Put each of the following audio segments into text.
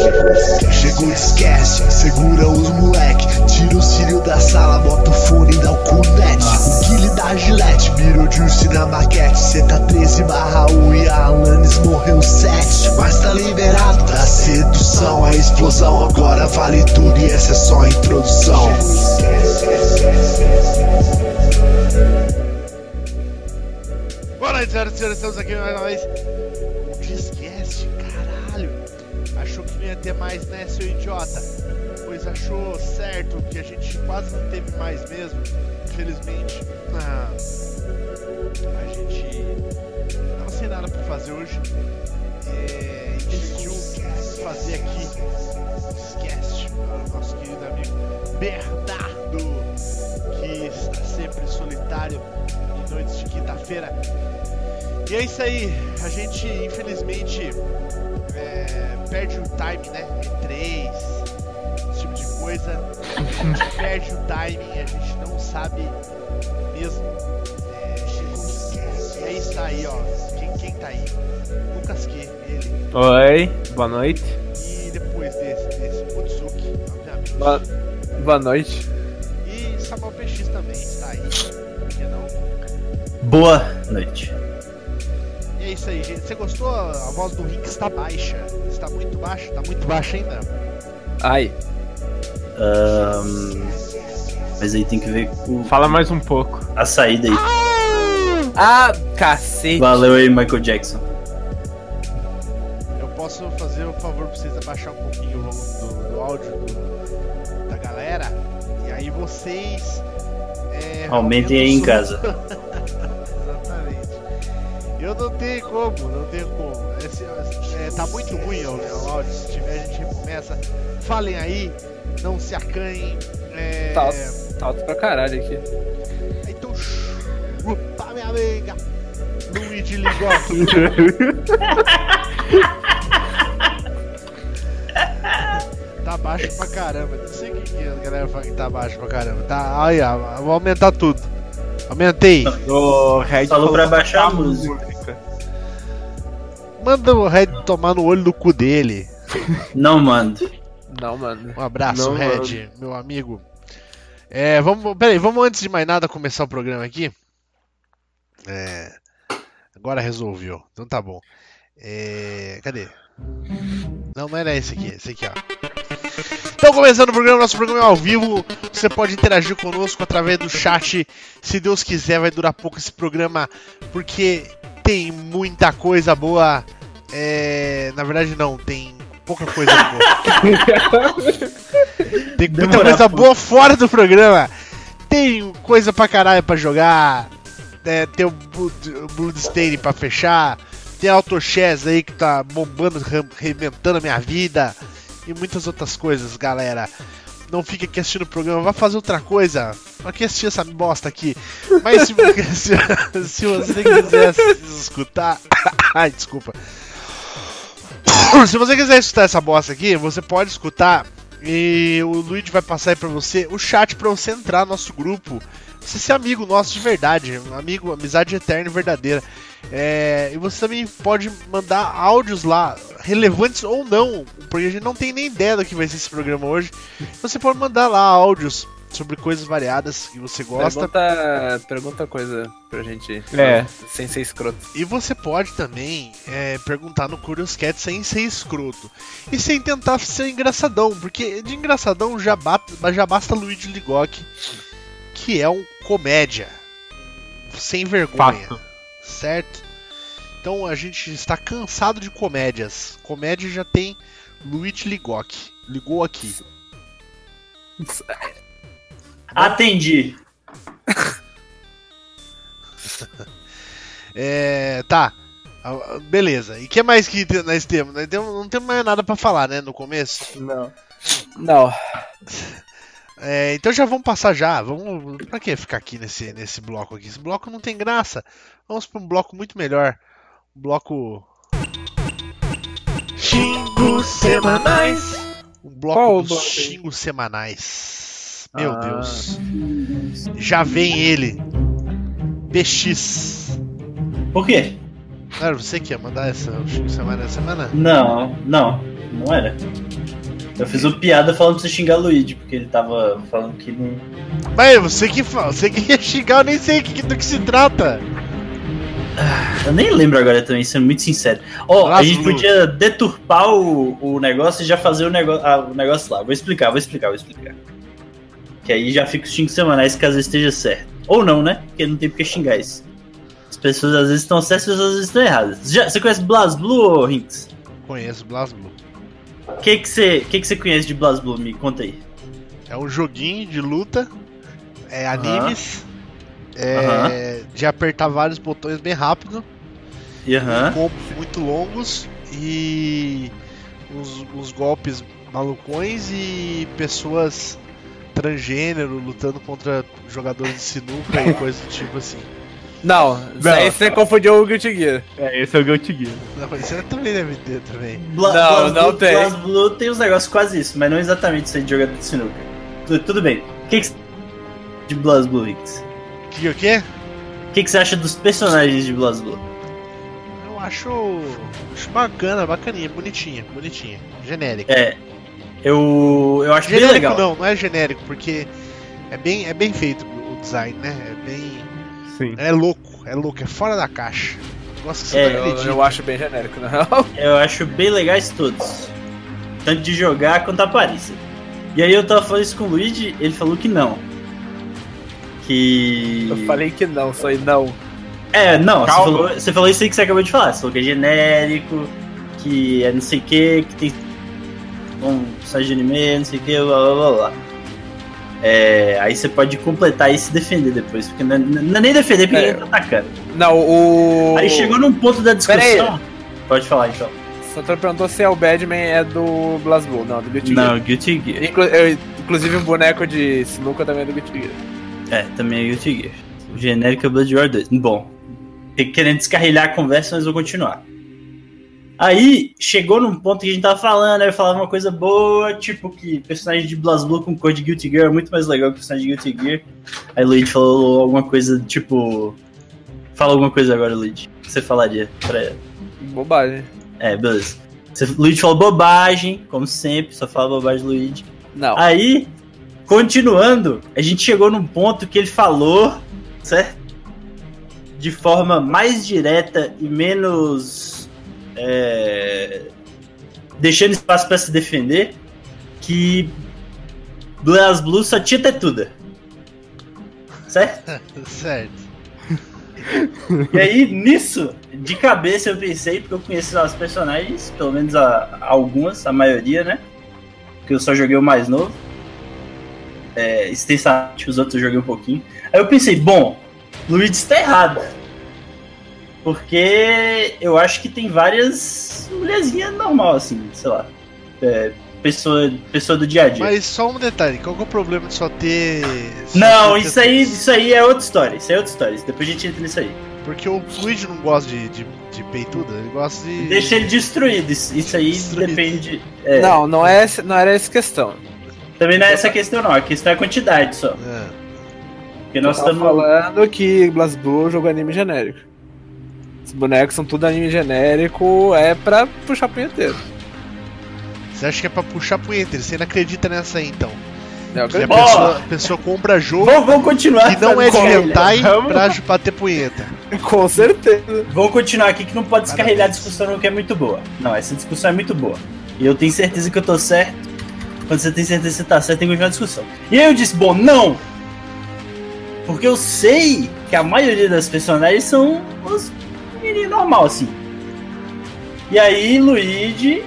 Chegou, esquece, segura os moleque. Tira o cílio da sala, bota o fone e dá o cunete. O Guile da Gillette, virou Juice na maquete. Cê tá 13 barra 1 e a Alanis morreu 7. Mas tá liberado da sedução, a explosão. Agora vale tudo e essa é só a introdução. Boa noite, senhoras e senhores, estamos aqui mais uma vez. Achou que não ia ter mais, né, seu idiota? Pois achou certo que a gente quase não teve mais mesmo. Infelizmente, ah, a gente não sem nada pra fazer hoje. É, a gente decidiu fazer aqui para o nosso querido amigo Bernardo, que está sempre solitário em noites de quinta-feira. E é isso aí, a gente infelizmente perde o time, né? E3, esse tipo de coisa. A gente perde o timing, a gente não sabe mesmo. É, e aí está aí, ó. Quem, quem tá aí? Lucas Q, ele. Oi, boa noite. E depois desse, desse, Mutsuki, obviamente. Boa, boa noite. E Samuel PX também está aí. Por que não? Boa noite. É isso aí, gente. Você gostou? A voz do Rick está baixa. Está muito baixa? Está muito baixa ainda? Ai, Ahn, mas aí tem que ver com fala mais um pouco. a saída aí. Ah, cacete. Valeu aí, Michael Jackson. Eu posso fazer o favor pra vocês abaixar um pouquinho o volume do, do áudio do- da galera. E aí vocês. é, Aumentem aí em casa. Eu não tenho como, não tenho como. Esse- é, tá muito ruim o, áudio. Se tiver, a gente recomeça. Falem aí, não se acanhem. É, Tá, tá alto pra caralho aqui. Então chupa minha amiga Luigi Ligotto Tá baixo pra caramba Não sei o que, que a galera fala que tá baixo pra caramba Tá, aí ó, vou aumentar tudo Aumentei Red Falou pra baixar a música. Manda o Red tomar no olho do cu dele Não mando. Não, mano. Um abraço, Não, Red, meu amigo. É, vamos, peraí, vamos antes de mais nada começar o programa aqui. É, agora resolveu, então tá bom. É, cadê? Não, não era esse aqui, esse aqui, ó. Então, começando o programa, nosso programa é ao vivo. Você pode interagir conosco através do chat. Se Deus quiser, vai durar pouco esse programa, porque tem muita coisa boa. É, na verdade, não, tem pouca coisa boa. Tem muita coisa pouco. boa fora do programa. Tem coisa pra caralho pra jogar. É, tem o Blood- o Bloodstain pra fechar. Tem a Autochess aí que tá bombando, re- arrebentando a minha vida. E muitas outras coisas, galera. Não fica aqui assistindo o programa, vá fazer outra coisa. Pra que assistir essa bosta aqui? Mas se, se, se você quiser escutar. Ai, desculpa. Se você quiser escutar essa bosta aqui, você pode escutar e o Luigi vai passar aí pra você o chat pra você entrar no nosso grupo. Você ser amigo nosso de verdade, um amigo, amizade eterna e verdadeira. É, e você também pode mandar áudios lá, relevantes ou não, porque a gente não tem nem ideia do que vai ser esse programa hoje. Você pode mandar lá áudios sobre coisas variadas que você gosta. Pergunta, pergunta coisa pra gente. É. Sem ser escroto. E você pode também é, perguntar no Curious Cat sem ser escroto. E sem tentar ser engraçadão, porque de engraçadão já, ba- já basta Luigi Ligoc, que é um comédia. Sem vergonha. Fato. Certo? Então a gente está cansado de comédias. Comédia já tem Luigi Ligoc. Ligou aqui. Atendi. É. Tá. Ah, Beleza. E o que mais que nós temos? Nós temos- não temos mais nada pra falar, né? No começo. Não. Não. É, então já vamos passar já. Vamos. Pra que ficar aqui nesse, nesse bloco aqui? Esse bloco não tem graça. Vamos pra um bloco muito melhor. Um bloco. Xingos semanais. Um bloco Qual o dos xingos semanais. Meu Ah. Deus. Já vem ele. PX. Por quê? Era você que ia mandar essa semana semana? Não, não, não era. Eu fiz uma piada falando pra você xingar o Luigi, porque ele tava falando que não. Mas você que fala, você que ia xingar, eu nem sei do que se trata. Eu nem lembro agora também, sendo muito sincero. Ó, a Nossa, gente podia deturpar o, o negócio e já fazer o, nego, ah, o negócio lá. Vou explicar, vou explicar, vou explicar. Que aí já fica os xingos semanais caso esteja certo. Ou não, né? Porque não tem porque xingar isso. As pessoas às vezes estão certas, as pessoas às vezes estão erradas. Já, você conhece BlazBlue, ô Rinks? Conheço BlazBlue. O que que você que que você conhece de BlazBlue? Me conta aí. É um joguinho de luta, é animes, é Aham. de apertar vários botões bem rápido, E aham. combos muito longos e os, os golpes malucões e pessoas transgênero lutando contra jogadores de sinuca e coisa do tipo assim. Não, isso Não. aí você confundiu o Guilty Gear. É, esse é o Guilty Gear. Não, mas Você também deve ter também. Bla- Não, BlazBlue- não tem. BlazBlue tem uns negócios quase isso, mas não exatamente isso aí de jogador de sinuca. Tu- Tudo bem. O que que você de BlazBlue, Rinks? Que o quê? O que, que você acha dos personagens de BlazBlue? Eu acho, acho bacana, bacaninha, bonitinha, bonitinha, genérica. É. Eu, eu acho bem genérico legal. não, não é genérico, porque é bem, é bem feito o design, né? É bem. Sim. É louco, é louco, é fora da caixa. Nossa, É, não Eu, eu acho bem genérico, não. Eu acho bem legais todos. Tanto de jogar quanto a aparência. E aí eu tava falando isso com o Luigi, ele falou que não. Que. Eu falei que não, só não. É, não, você falou, você falou isso aí que você acabou de falar. Você falou que é genérico, que é não sei o que, que tem um site de anime, não sei o que, blá blá blá blá. É, aí você pode completar e se defender depois, porque não é, não é nem defender porque É. ninguém tá atacando. Não, o. Aí chegou num ponto da discussão. Pode falar então. Santoro perguntou se é o Badman é do BlazBlue, não, do Guilty Gear. Não, Guilty Gear. Inclu- eu- inclusive um boneco de sinuca também é do Guilty Gear. É, também é Guilty Gear. O genérico é Blood War 2. Bom, querendo descarrilhar a conversa, mas vou continuar. Aí, chegou num ponto que a gente tava falando, aí eu falava uma coisa boa, tipo que personagem de BlazBlue com cor de Guilty Gear é muito mais legal que personagem de Guilty Gear. Aí Luigi falou alguma coisa, tipo... Fala alguma coisa agora, Luigi. O que você falaria pra ela? Bobagem. É, beleza. Você, Luigi falou bobagem, como sempre, só fala bobagem, Luigi. Não. Aí, continuando, a gente chegou num ponto que ele falou, certo? De forma mais direta e menos. É, deixando espaço pra se defender, que BlazBlue só tinha tetuda. Certo? Certo. E aí, nisso, de cabeça eu pensei, porque eu conheço as personagens, pelo menos a, algumas, a maioria, né? Porque eu só joguei o mais novo. É, extensamente, os outros eu joguei um pouquinho. Aí eu pensei, bom, Luigi está errado. Porque eu acho que tem várias mulherzinhas normal, assim, sei lá. É, pessoa, pessoa do dia a dia. Mas só um detalhe, qual que é o problema de só ter. só Não, ter isso aí, isso aí é outra história. Isso aí é outra história. Depois a gente entra nisso aí. Porque o Luigi não gosta de, de, de peituda, ele gosta de. Deixa ele destruído. Isso isso aí Destruído. depende. é, Não, não, é, não era essa questão. Também não é essa questão, não. A questão é a quantidade só. É. Porque nós estamos. falando que BlazBlue é um jogo anime genérico. Os bonecos são tudo anime genérico, é pra puxar punheteiro. Você acha que é pra puxar punheta? Você não acredita nessa aí então? É o que a pessoa, a pessoa compra jogo Vamos, vamos continuar. que não é de hentai Vamos. pra bater punheta. Com certeza. Vamos continuar aqui que não pode descarregar a discussão que é muito boa. Não, essa discussão é muito boa. E eu tenho certeza que eu tô certo. Quando você tem certeza que você tá certo, tem que continuar a discussão. E aí eu disse, bom, não! Porque eu sei que a maioria das personagens são os meninos normal, assim. E aí, Luigi.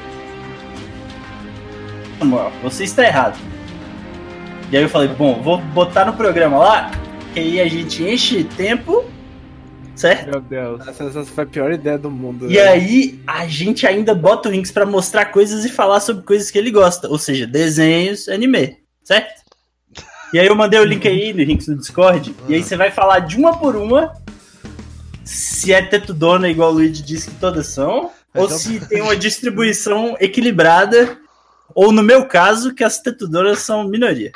Samuel, você está errado. E aí eu falei, bom, vou botar no programa lá, que aí a gente enche tempo, certo? Meu Deus. Essa, essa foi a pior ideia do mundo. E aí, a gente ainda bota o Rinks pra mostrar coisas e falar sobre coisas que ele gosta. Ou seja, desenhos, anime. Certo? E aí eu mandei o link aí no Rinks no Discord. E aí você vai falar de uma por uma. Se é tetudona, igual o Luigi disse que todas são. Ou Então- se tem uma distribuição equilibrada. Ou no meu caso, que as tetudonas são minoria.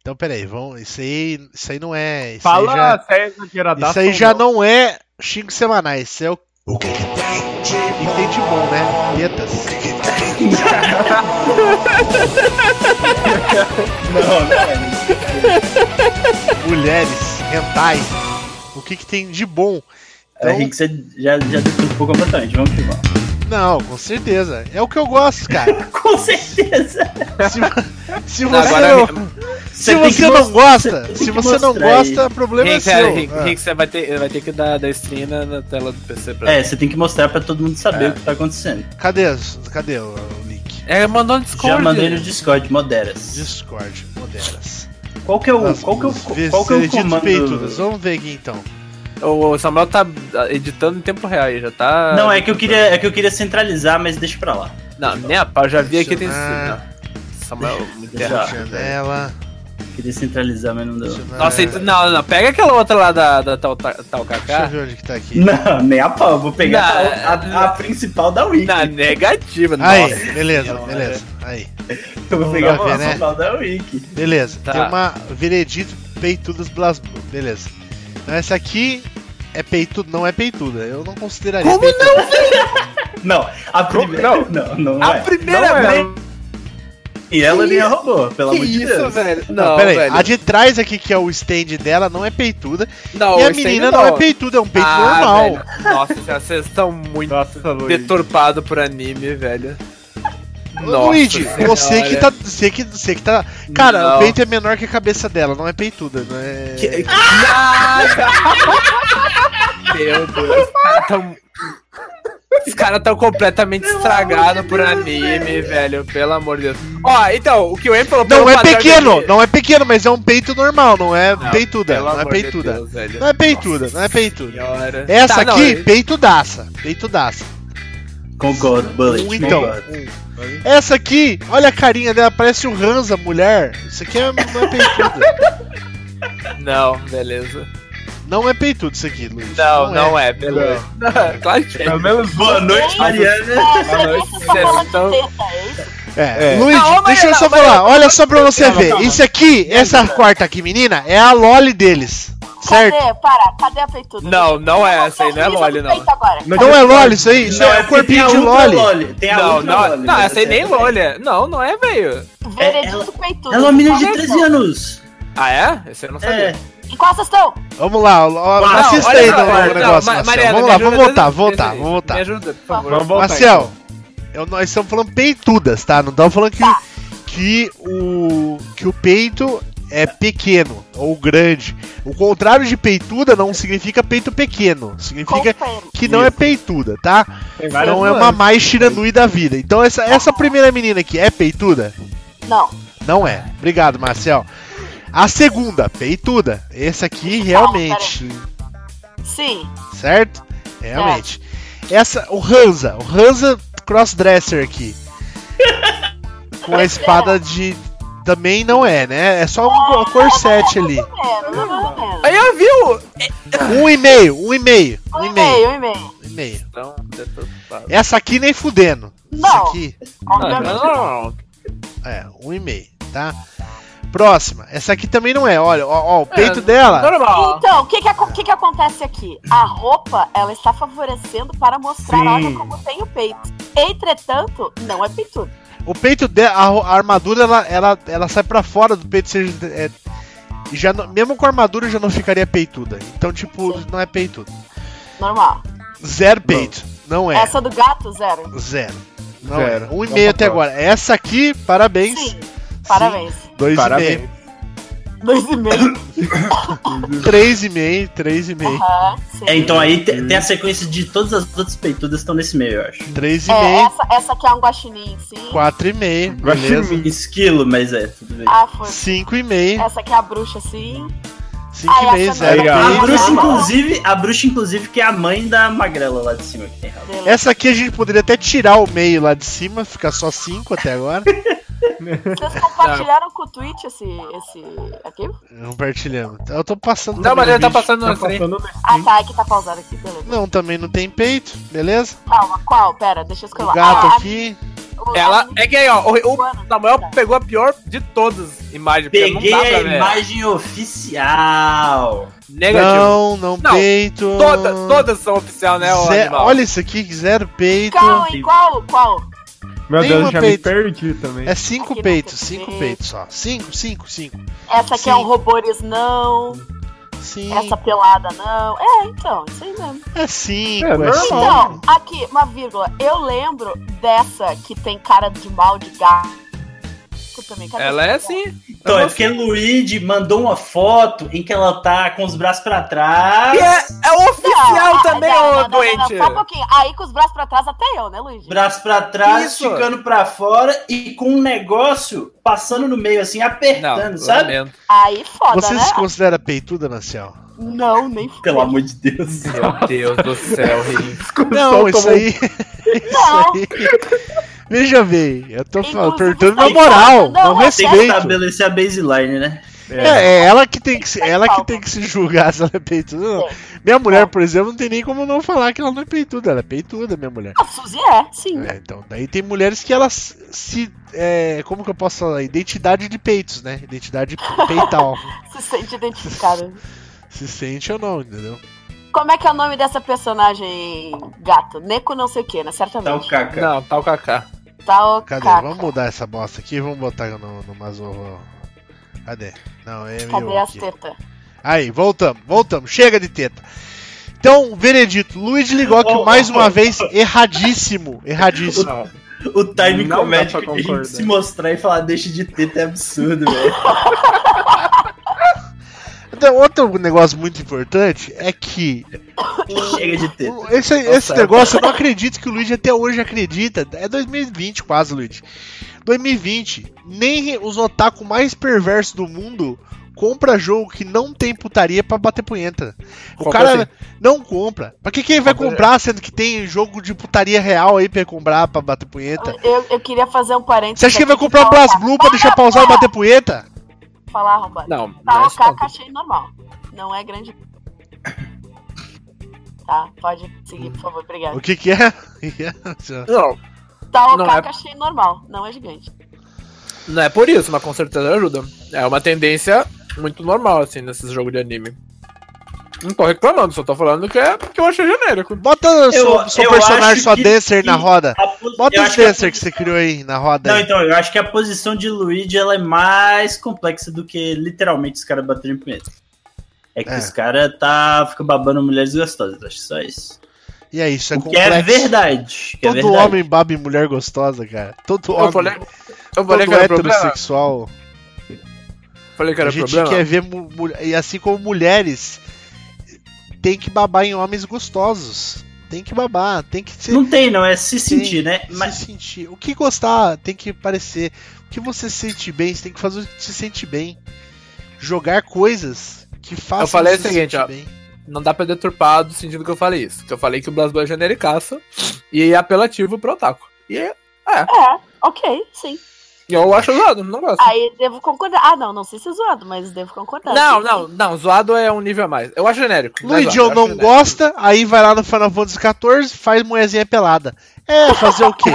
Então, peraí, vamos. Isso aí, isso aí não é. Isso Fala aí já, que isso aí já não é xingos semanais. Isso é o O que que tem de E tem de bom, né? Tetas. Não, não é. Mulheres. Hentai. O que que tem de bom? É, Então- Rick, você já, já deturpou completamente. Vamos que vamos. Não, com certeza. É o que eu gosto, cara. Com certeza. Se, se Não, você agora- não, se você não gosta, se você não gosta, o problema é Rick, sério, seu. Rick, Ah. Rick, você vai ter, vai ter que dar, dar stream na, na tela do PC pra É, você tem que mostrar pra todo mundo saber É. o que tá acontecendo. Cadê, cadê o, o link? É, mandou no Discord. Já mandei no Discord, moderas. Discord, moderas. Qual que é o, qual que é o, qual que é o vereditos comando? peitudas. Vamos ver aqui então. O Samuel tá editando em tempo real aí, já tá. Não, é que eu queria, é que eu queria centralizar, mas deixa pra lá. Não, nem a pau, já vi aqui tem. Samuel, muito. Janela. Queria centralizar, mas não deu. Nossa, então- não, não, pega aquela outra lá da, da tal, tal Deixa eu Kaká. ver onde que tá aqui. Não, nem a pau. Vou pegar a, a- a principal da Wiki. Na negativa, Aí, beleza, beleza. Aí, Eu vou pegar a né? principal da Wiki. beleza. Tá. Tem uma veredito peitudas blasblue. Beleza. Então essa aqui é peituda, não é peituda. Eu não consideraria Como peituda. Não, a primeira. Não. Não, não, A é. primeira Não é. vez. E ela nem roubou, pelo Que amor de isso, Deus. velho? Não, Não, pera aí. velho. A de trás aqui, que é o stand dela, não é peituda. Não, e a menina não é peituda, é um peito Ah, normal. velho. Nossa, vocês estão muito deturpados por anime, velho. Ô, Luigi, você que tá. Você que, você que tá. Cara, Não. o peito é menor que a cabeça dela, não é peituda, não é. Que- Meu Deus, os caras tão. Os caras tão completamente estragados por anime, velho. Pelo amor de Deus. Ó, então, o que o Em falou Não é pequeno, de- não é pequeno, mas é um peito normal, não é Não, peituda. Não é amor de peituda. Deus, velho. Não é peituda, não é peituda. Senhora. Essa Tá, não, aqui, é- peitudaça. Peitudaça. Concordo, Bullet. Um então. concordo. um. Essa aqui, olha a carinha dela, parece um Hansa, mulher. Isso aqui é, não é peituda. Não, beleza. Não é peitudo isso aqui, Luiz. Não, não é, beleza. Claro que é. Pelo menos Boa noite, Mariana. Boa noite, Vocês estão então- é isso? É, É. Luiz, Não, deixa eu só falar. Olha só pra você Calma, ver. calma. Isso aqui, essa quarta aqui, menina, é a Loli deles. Certo? Cadê? Para, cadê a peituda? Não, não é essa aí, não é Loli, não. Não é Loli isso aí? Isso Não, é porque corpinho de Loli. Tem a Não, não, Loli, não, né? essa aí nem Loli. é. Não, não é, velho. Veredito peitudo. Ela é uma menina de Olha 13 só. anos. Ah, é? Esse eu não sabia. É. Em qual vocês estão? Vamos lá, assista aí não, negócio, Marcel. Vamos lá, vamos voltar, voltar, vamos voltar. Me ajuda, por favor. Vamos voltar. Marcel, eu- nós estamos falando peitudas, tá? Não estamos falando que, Tá. que, o, que o peito é pequeno ou grande. O contrário de peituda não significa peito pequeno. Significa que não é peituda, tá? Não é uma mais tiranui da vida. Então essa, essa primeira menina aqui é peituda? Não. Não é. Obrigado, Marcel. A segunda, peituda. Esse aqui realmente, Sim. certo? Realmente. Essa, o Hansa, o Hansa crossdresser aqui. Com a espada de também não é, né? É só um corset ali. Aí eu vi o... Um e meio, um e meio, um e meio, um e meio. um e meio. Então. Essa aqui nem fudendo. Isso Não. aqui, Não, não, é, um e meio, tá? Próxima. Essa aqui também não é. Olha, ó, ó, o peito É, dela. Normal. Então, o que que, que que acontece aqui? A roupa, ela está favorecendo para mostrar, Sim. olha como tem o peito. Entretanto, não é peitudo. O peito dela, a, armadura, ela, ela, ela sai pra fora do peito, seja. É, e já não- mesmo com a armadura já não ficaria peituda. Então, tipo, Sim. não é peituda. Normal. Zero peito. Não é. Essa do gato, zero. Zero. Não Zero. é. Um e Vamos meio até agora. Essa aqui, parabéns. Sim. Parabéns. Dois Parabéns. e meio. Dois e meio. Três e meio. Três e meio. Sim. É, então aí te- tem a sequência de todas as outras peitudas que estão nesse meio, eu acho. Três e É, meio. essa, essa aqui é um guaxinim, sim. Quatro e meio. Beleza. Guaxinim. Esquilo, mas é, tudo bem. Ah, foi. Cinco e meio. Essa aqui é a bruxa, sim. Cinco Ah, e Zero não. A bruxa, inclusive, a bruxa, inclusive, que é a mãe da magrela lá de cima que tem. Essa aqui a gente poderia até tirar o meio lá de cima, ficar só cinco até agora. Vocês compartilharam com o Twitch esse, esse arquivo? Compartilhamos. Eu tô passando. Não, mas ele tá passando Tá no stream. passando no Ah, tá, é que tá pausado aqui, beleza. Não, também não tem peito, beleza? Calma, qual? Pera, deixa eu O escolher. gato Ah, aqui. O- Ela. É que aí, ó, o, o Samuel tá. pegou a pior de todas as imagens. Peguei não dá pra a ver. imagem oficial. Negativo. Não, não, Não, peito. Todas, todas são oficial, né, Zé- olha isso aqui, zero peito. Calma, hein? Qual? Qual? Meu Nenhuma Deus, já peito. me perdi também. É cinco Aqui peitos, cinco peito. peitos só. Cinco, cinco, cinco. Essa aqui Sim. é um robôs não. Sim. Essa pelada não. É, então, isso aí mesmo. É cinco, É é, cinco. Então, aqui, uma vírgula. Eu lembro dessa que tem cara de mal de gato. Também, cadê Ela é mulher? assim. Então, é Eu porque Luigi mandou uma foto em que ela tá com os braços pra trás. E é, é oficial Não, também, não, ô não, não, não, doente. Só um pouquinho. Aí com os braços pra trás, até eu, né, Luigi? Braço pra trás, Isso. ficando pra fora e com um negócio passando no meio, assim, apertando, Não, sabe? lamento. Aí foda, Você né? se considera peituda, Naciel? Não, nem Pelo amor de Deus. Meu Deus do céu, Rim. Não, isso aí. Isso Não. aí. Veja bem, eu tô falando, perguntando na tem moral, não, não é Tem que respeito. estabelecer a baseline, né? É, é ela que tem que se, ela que tem que se julgar se ela é peituda. ou Não. Minha mulher, por exemplo, não tem nem como não falar que ela não é peituda, ela é peituda, minha mulher. A Suzy é, sim. É, então, daí tem mulheres que elas se. é, como que eu posso falar? Identidade de peitos, né? Identidade peital. Se sente identificada. se sente ou não, entendeu? Como é que é o nome dessa personagem gato? Neko não sei o que, né? Tá o Certamente. caca. Não, tá o Kaká. Tá o Cadê? Vamos mudar essa bosta aqui, vamos botar no, no Mazorro. Cadê? Não, é Cadê meu as aqui. tetas? Aí, voltamos, voltamos, chega de teta. Então, veredito, Luiz Ligoc Oh, mais oh, uma oh. vez erradíssimo, erradíssimo. Não. O time comédico de a gente concordar. se mostrar e falar deixa de ter é absurdo, velho. Outro negócio muito importante é que Chega de ter. o- esse, esse negócio eu não acredito que o Luigi até hoje acredita. É 2020 quase, Luigi. 2020, nem os otaku mais perversos do mundo compra jogo que não tem putaria pra bater punheta. O Compra cara sim. não compra. Pra que, que ele vai Compra- comprar sendo que tem jogo de putaria real aí pra comprar pra bater punheta? Eu, eu queria fazer um parênteses. Você acha que ele vai comprar um falar- Blast Blue pra deixar pausar e bater punheta? Falar, arrombado. Não, não Tá, é o isso não. Kaka achei normal. Não é grande. Tá, pode seguir, por favor, obrigado. O que que é? Não, Tá, o não Kaka é- achei normal, não é gigante. não é por isso, mas com certeza ajuda. É uma tendência muito normal, assim, nesses jogos de anime. Não tô reclamando, só tô falando que é que eu achei genérico. Bota o seu, Eu- seu eu personagem, que- dancer na que roda. A Bota os acho que a dancer que você criou aí na roda. Não, aí. então, eu acho que a posição de Luigi ela é mais complexa do que literalmente os caras baterem punheta. É que É. os caras tá, fica babando mulheres gostosas, acho só isso. E é isso, é o que complexo. é verdade. Que é Todo verdade. homem baba em mulher gostosa, cara. Todo Eu homem. falei, eu todo falei que era problema. heterossexual. Falei que A era gente problema. quer ver. E assim como mulheres tem que babar em homens gostosos. Tem que babar, tem que ser. Não tem, não, é se tem sentir, né? que Mas Se sentir. O que gostar tem que parecer. O que você se sente bem, você tem que fazer o que se sente bem. Jogar coisas que façam Eu falei o se seguinte, sentir ó. bem. Não dá pra deturpar do sentido que eu falei isso. Que eu falei que o BlazBlue é genericaça e é apelativo pro otaku. E é- É, ok, sim. Eu acho zoado, não gosto. Aí devo concordar. Ah, não, não sei se é zoado, mas devo concordar. Não, não, não, zoado é um nível a mais. Eu acho genérico. não é Luigi zoado, não genérico. gosta, aí vai lá no Final Fantasy XIV, faz mulherzinha pelada. É, fazer o quê?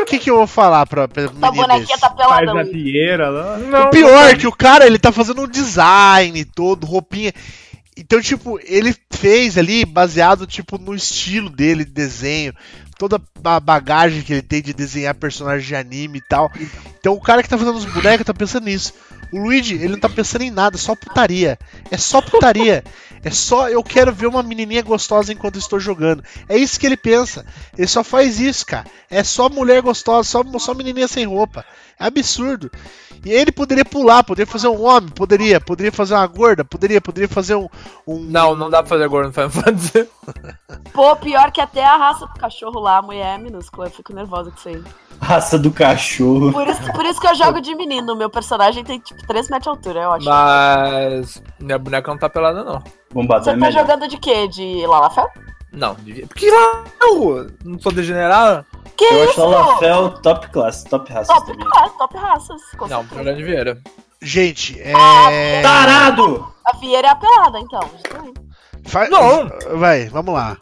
O que, que eu vou falar pra, pra menina bonequinha desse? tá Faz pelada, Luigi. pieira lá. O pior é que o cara, ele tá fazendo um design todo, roupinha. Então, tipo, ele fez ali baseado, tipo, no estilo dele de desenho. Toda a bagagem que ele tem de desenhar personagens de anime e tal. Então, o cara que tá fazendo os bonecos tá pensando nisso. O Luigi, ele não tá pensando em nada, só putaria. É só putaria. É só eu quero ver uma menininha gostosa enquanto estou jogando. É isso que ele pensa. Ele só faz isso, cara. É só mulher gostosa, só, só menininha sem roupa. É absurdo. E ele poderia pular, poderia fazer um homem, poderia, poderia fazer uma gorda, poderia, poderia fazer um. um Não, não dá pra fazer agora no Final Fantasy. Pô, pior que até a raça do cachorro lá, a mulher é minúscula. Eu fico nervosa com isso aí. raça do cachorro. Por isso, por isso que eu jogo de menino. Meu personagem tem, tipo, 3 metros de altura, eu acho. Mas minha boneca não tá pelada, não. Bombado Você é tá melhor. jogando de quê? De Lalafel? Não, devia. Porque lá eu não sou degenerado. Que Eu isso? acho o Lafel top classe, top raça Top também. raças, top raças. com Não, certeza. jogando de Vieira. Gente, Ah, é. Tarado! A Vieira é a pelada, então. Fa- Não. Vai, vamos lá.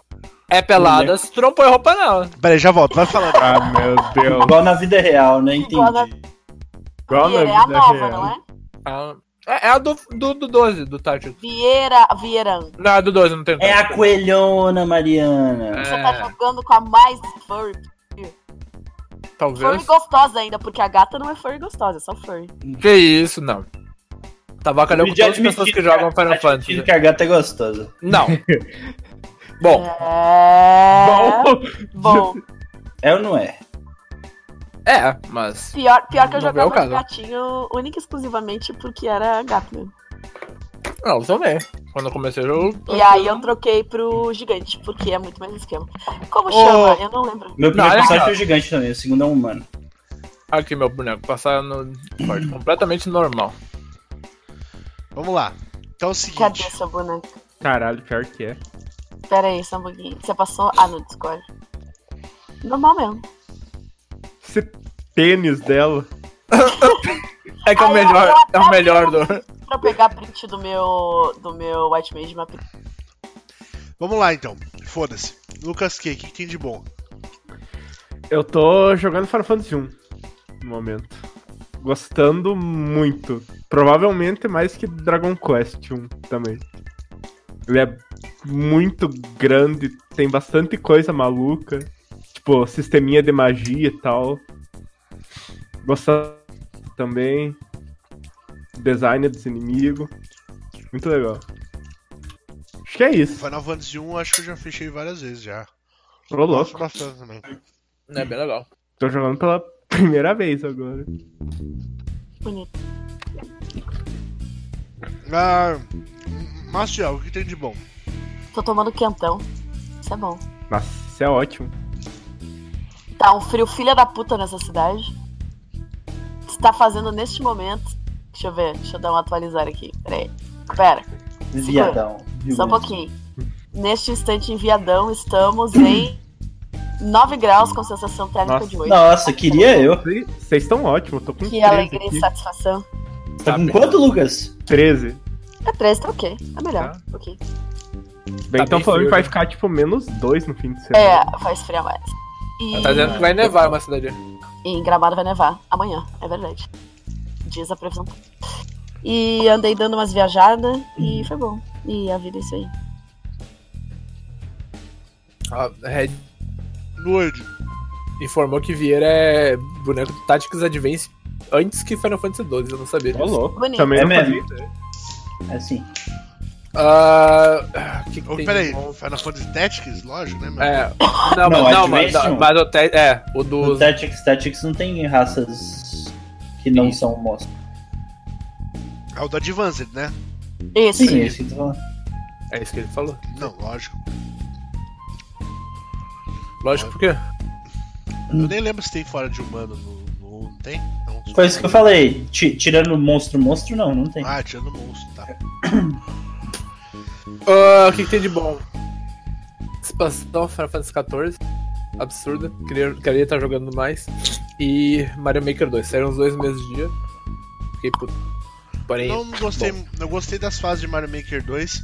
É pelada, se tu não põe roupa não. Pera aí, já volto, vai falando. Ah, meu Deus. Igual na vida real, né? Igual na- Entendi. Igual na Vieira é a vida nova, real. não é? Ah, É, é a do, do, do 12, do Tactics. Vieira, Vieirão. Não, a do 12, não tem. É a coelhona, Mariana. Você É. tá jogando com a mais furry. Furry Talvez. gostosa ainda, porque a gata não é furry gostosa, é só furry. Que isso, não. Tava calhando com Podia todas as pessoas que jogam Final Fantasy. que a gata é gostosa. Não. Bom, É. Bom, Bom. É ou não é? é, mas. Pior, pior que eu Não é jogava o caso. gatinho única e exclusivamente porque era gato mesmo. Não, também. Quando eu comecei o jogo. E aí eu troquei pro gigante, porque é muito mais esquema. Como chama? Eu não lembro. Meu primeiro personagem só. foi o gigante também, o segundo é um humano. Aqui, meu boneco. Passar no. Completamente normal. Vamos lá. Então é o Cadê seguinte. seu boneco? caralho, pior que é. Pera aí, só um pouquinho. Você passou? Ah, no Discord. Normal mesmo. Esse tênis dela. É que é o melhor. É o melhor do. Pra pegar print do meu, do meu White Mage Map. Vamos lá então. Foda-se. Lucas K, o que, que tem de bom? Eu tô jogando Final Fantasy 1 no momento. Gostando muito. Provavelmente mais que Dragon Quest 1 também. Ele é muito grande, tem bastante coisa maluca. Tipo, sisteminha de magia e tal. Gostando também. Design dos inimigos. Muito legal. Acho que é isso. Final Fantasy 1 acho que eu já fechei várias vezes já. Ô, Gosto louco. bastante também. É bem legal. Tô jogando pela primeira vez agora. Bonito. Ah, Maciel, o que tem de bom? Tô tomando quentão. Isso é bom. Nossa, isso é ótimo. Tá um frio filha da puta nessa cidade. Está fazendo neste momento. Deixa eu ver, deixa eu dar uma atualizar aqui. Pera aí. Pera, Viadão. só um pouquinho. Neste instante em Viadão, estamos em 9 graus com sensação térmica Nossa. de 8. Nossa, queria eu. Vocês estão ótimos, tô com Que 13 alegria aqui. e satisfação. Tá com quanto, Lucas? 13. É 13, tá ok. É melhor. Tá. Ok. Bem, Tá então falando que vai já. ficar tipo menos 2 no fim de semana. É, vai esfriar mais. E Tá dizendo que vai nevar uma cidade. Em Gramado vai nevar. Amanhã, é verdade. Diz a previsão. E andei dando umas viajadas e foi bom. E a vida é isso aí. A Red Noite. informou que Vieira é boneco do Tactics Advance antes que Final Fantasy XII, eu não sabia disso. Também É não mesmo. fazia. É assim. Ah, o que, que tem peraí, bom? Final Fantasy Tactics, lógico, né, meu? É, não, Não, mas, não, mas, mas o te, é, o No dos. Tactics, Tactics não tem raças que não Sim. são monstros. É o do Advanced, né? Isso. Sim, é isso que tô falando. É isso que ele falou. Não, lógico. Lógico, por quê? Eu nem lembro se tem fora de humano no. no não tem? Não, Foi isso que eu falei. Ti- tirando monstro, monstro, não, não tem. Ah, tirando monstro, tá. Ah, o que, que tem de bom? Expansão Final Fantasy XIV. Absurda. Queria, queria estar jogando mais. E Mario Maker 2. Saíram os dois no mesmo dia. Fiquei puto. Porém. Não gostei, bom. eu gostei das fases de Mario Maker 2,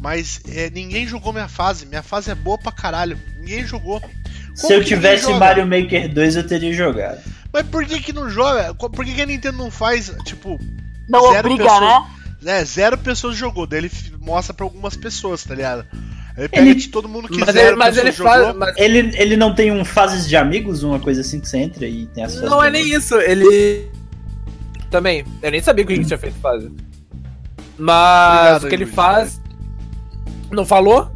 mas é, ninguém jogou minha fase. Minha fase é boa pra caralho. Ninguém jogou. Se Como eu que tivesse joga? Mario Maker 2, eu teria jogado. Mas por que que não joga? Por que, que a Nintendo não faz, tipo, Não obriga, pessoas. né? É, zero pessoas jogou, daí ele mostra pra algumas pessoas, tá ligado? Ele pega Ele- de todo mundo que Mas zero ele, mas ele jogou. faz. mas Ele, ele não tem um fases de amigos, uma coisa assim que você entra e tem as não é nem amigos? isso. Ele. Também. Eu nem sabia que o Henrique tinha feito fase. Mas Obrigado, o que ele faz. Não falou?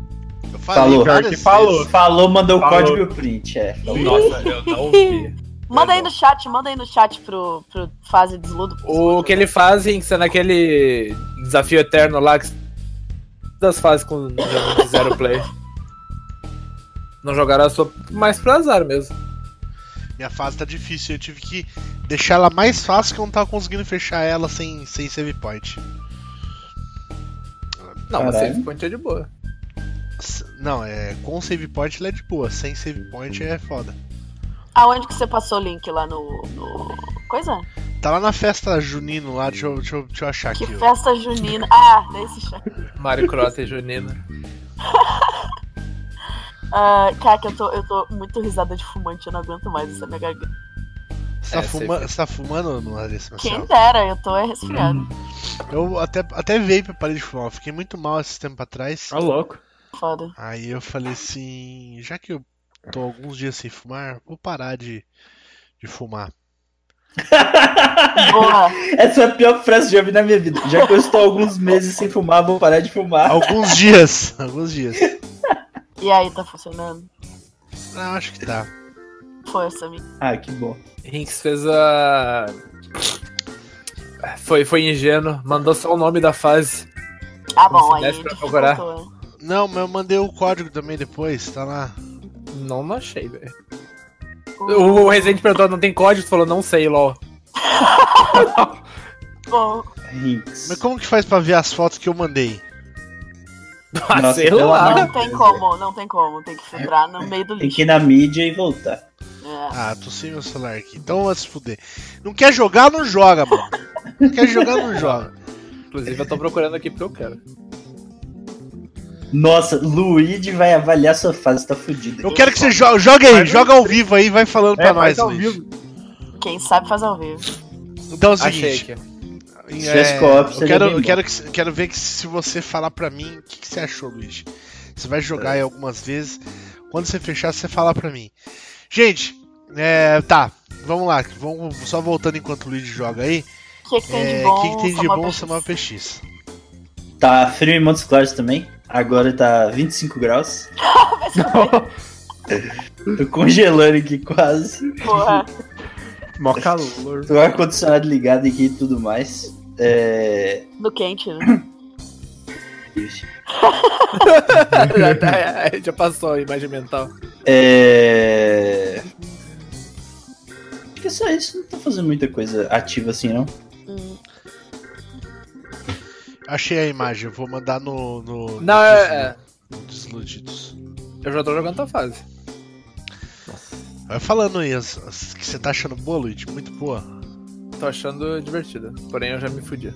Falou. falou. Falou, mandou Falou. o código e o print, é. Falou. Nossa, eu não vi. Manda aí no chat, manda aí no chat pro, pro fase desludo. O que ele faz em ser naquele desafio eterno lá que das fases com zero play. Não jogaram só mais pro azar mesmo. Minha fase tá difícil, eu tive que deixar ela mais fácil que eu não tava conseguindo fechar ela sem, sem save point. Não, mas Caralho. save point é de boa. Não, é com save point ela é de boa, sem save point é foda. Aonde que você passou o link lá no. no... Coisa? Tá lá na festa junino lá, deixa eu, deixa eu, deixa eu achar Que aqui. ó. festa junina. Ah, nesse chat. Mario Cross e Junina. Ah, cara, que eu tô, eu tô muito risada de fumante, eu não aguento mais essa minha garganta. Você tá, É, fuma... sei. você tá fumando, Larissa Quem Marcelo? dera, eu tô é resfriado. Eu até, até vape eu parei de fumar. Eu fiquei muito mal esse tempo atrás. Tá louco. Foda. Aí eu falei assim, já que eu tô alguns dias sem fumar, vou parar de, de fumar. Boa. Essa é a pior frase que eu já vi na minha vida. Já que eu estou alguns meses sem fumar, vou parar de fumar. Alguns dias, alguns dias. E aí, tá funcionando? Ah, acho que tá. Força, amigo. Ah, que bom. Hinks fez a. Foi, foi ingênuo, mandou só o nome da fase. Ah, bom, aí pra procurar. Não, mas eu mandei o código também depois, tá lá. Não, não achei, velho. O Resident perguntou, não tem código? Tu falou, não sei, lol. Bom. Mas como que faz pra ver as fotos que eu mandei? Ah, Nossa, sei lá. não tem como, não tem como. Tem que filtrar no meio do Tem lixo. que ir na mídia e voltar. É. Ah, tô sem meu celular aqui. Então vai se fuder. Não quer jogar, não joga, mano. Não quer jogar, não joga. Inclusive, eu tô procurando aqui porque eu quero. Nossa, Luigi vai avaliar sua fase, tá fudido. Eu quero que você jogue. Joga aí, joga ao vivo aí, vai falando pra É, nós, Luiz. vivo. Quem sabe faz ao vivo. Então é o seguinte. É, eu quero, eu quero, que, quero ver que se você falar pra mim, o que, que você achou, Luiz? Você vai jogar aí algumas vezes. Quando você fechar, você fala pra mim. Gente, é, tá. Vamos lá. Vamos só voltando enquanto o Luiz joga aí. O que, que tem É, de O bom? que, que tem de Samuel bom PX? Tá frio em Montes Claros também. Agora tá 25 graus. Tô congelando aqui quase. Porra. Mó calor. Tô com o ar-condicionado ligado aqui e tudo mais. É. No quente, né? Ixi. já, tá- já passou a imagem mental. É. Acho que é só isso. Não tô fazendo muita coisa ativa assim, não. Hum. Achei a imagem, eu vou mandar no. no Não, no é, é. No Desiludidos. Eu já tô jogando tua fase. Vai falando aí, as, as que você tá achando boa, Luiz? Muito boa. Tô achando divertida. Porém, eu já me fudi.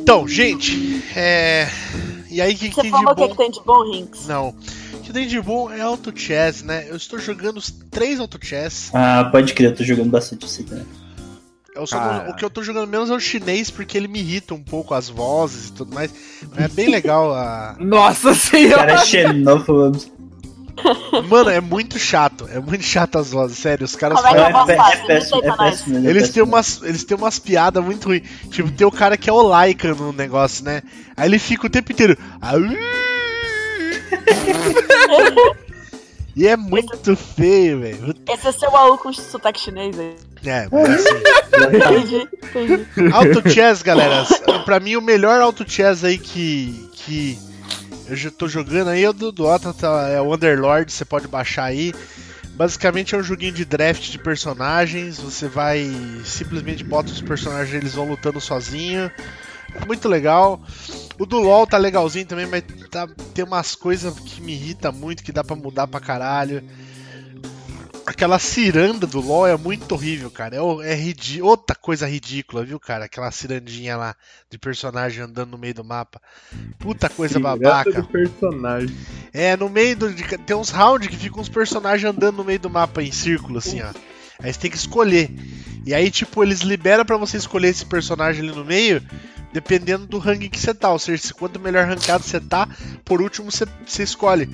Então, gente, é. E aí, o que, que Você de falou o que, bom? que tem de bom, Rinks? Não. O que tem de bom é auto chess, né? Eu estou jogando os três auto chess. Ah, pode crer, eu tô jogando bastante isso aí também. Eu só Cara. não- o que eu tô jogando menos é o chinês, porque ele me irrita um pouco as vozes e tudo mais. Mas é bem legal a. Nossa O senhora! cara é xenófobo. Mano, é muito chato. É muito chato as vozes, sério. Os caras Como é falam- é, é péssimo, é péssimo. é Eles têm, umas, eles têm umas piadas muito ruins. Tipo, tem o cara que é o Laika no negócio, né? Aí ele fica o tempo inteiro. E é muito feio, velho. Esse é seu AU com sotaque chinês aí. É, mas assim. Entendi, entendi. Auto Chess, galera. Pra mim, o melhor Auto Chess aí que, que eu já tô jogando aí é o do Dota, tá? é o Underlord, você pode baixar aí. Basicamente é um joguinho de draft de personagens. Você vai simplesmente bota os personagens, eles vão lutando sozinho. Muito legal. O do LoL tá legalzinho também, mas tá, tem umas coisas que me irrita muito, que dá pra mudar pra caralho. Aquela ciranda do LoL é muito horrível, cara. É, é ridi- outra coisa ridícula, viu, cara? Aquela cirandinha lá de personagem andando no meio do mapa. Puta coisa Pirata babaca. do personagem. É, no meio do. de- tem uns rounds que ficam uns personagens andando no meio do mapa em círculo, assim, ó. Aí você tem que escolher. E aí, tipo, eles liberam pra você escolher esse personagem ali no meio, dependendo do ranking que você tá. Ou seja, se quanto melhor rankado você tá, por último você, você escolhe.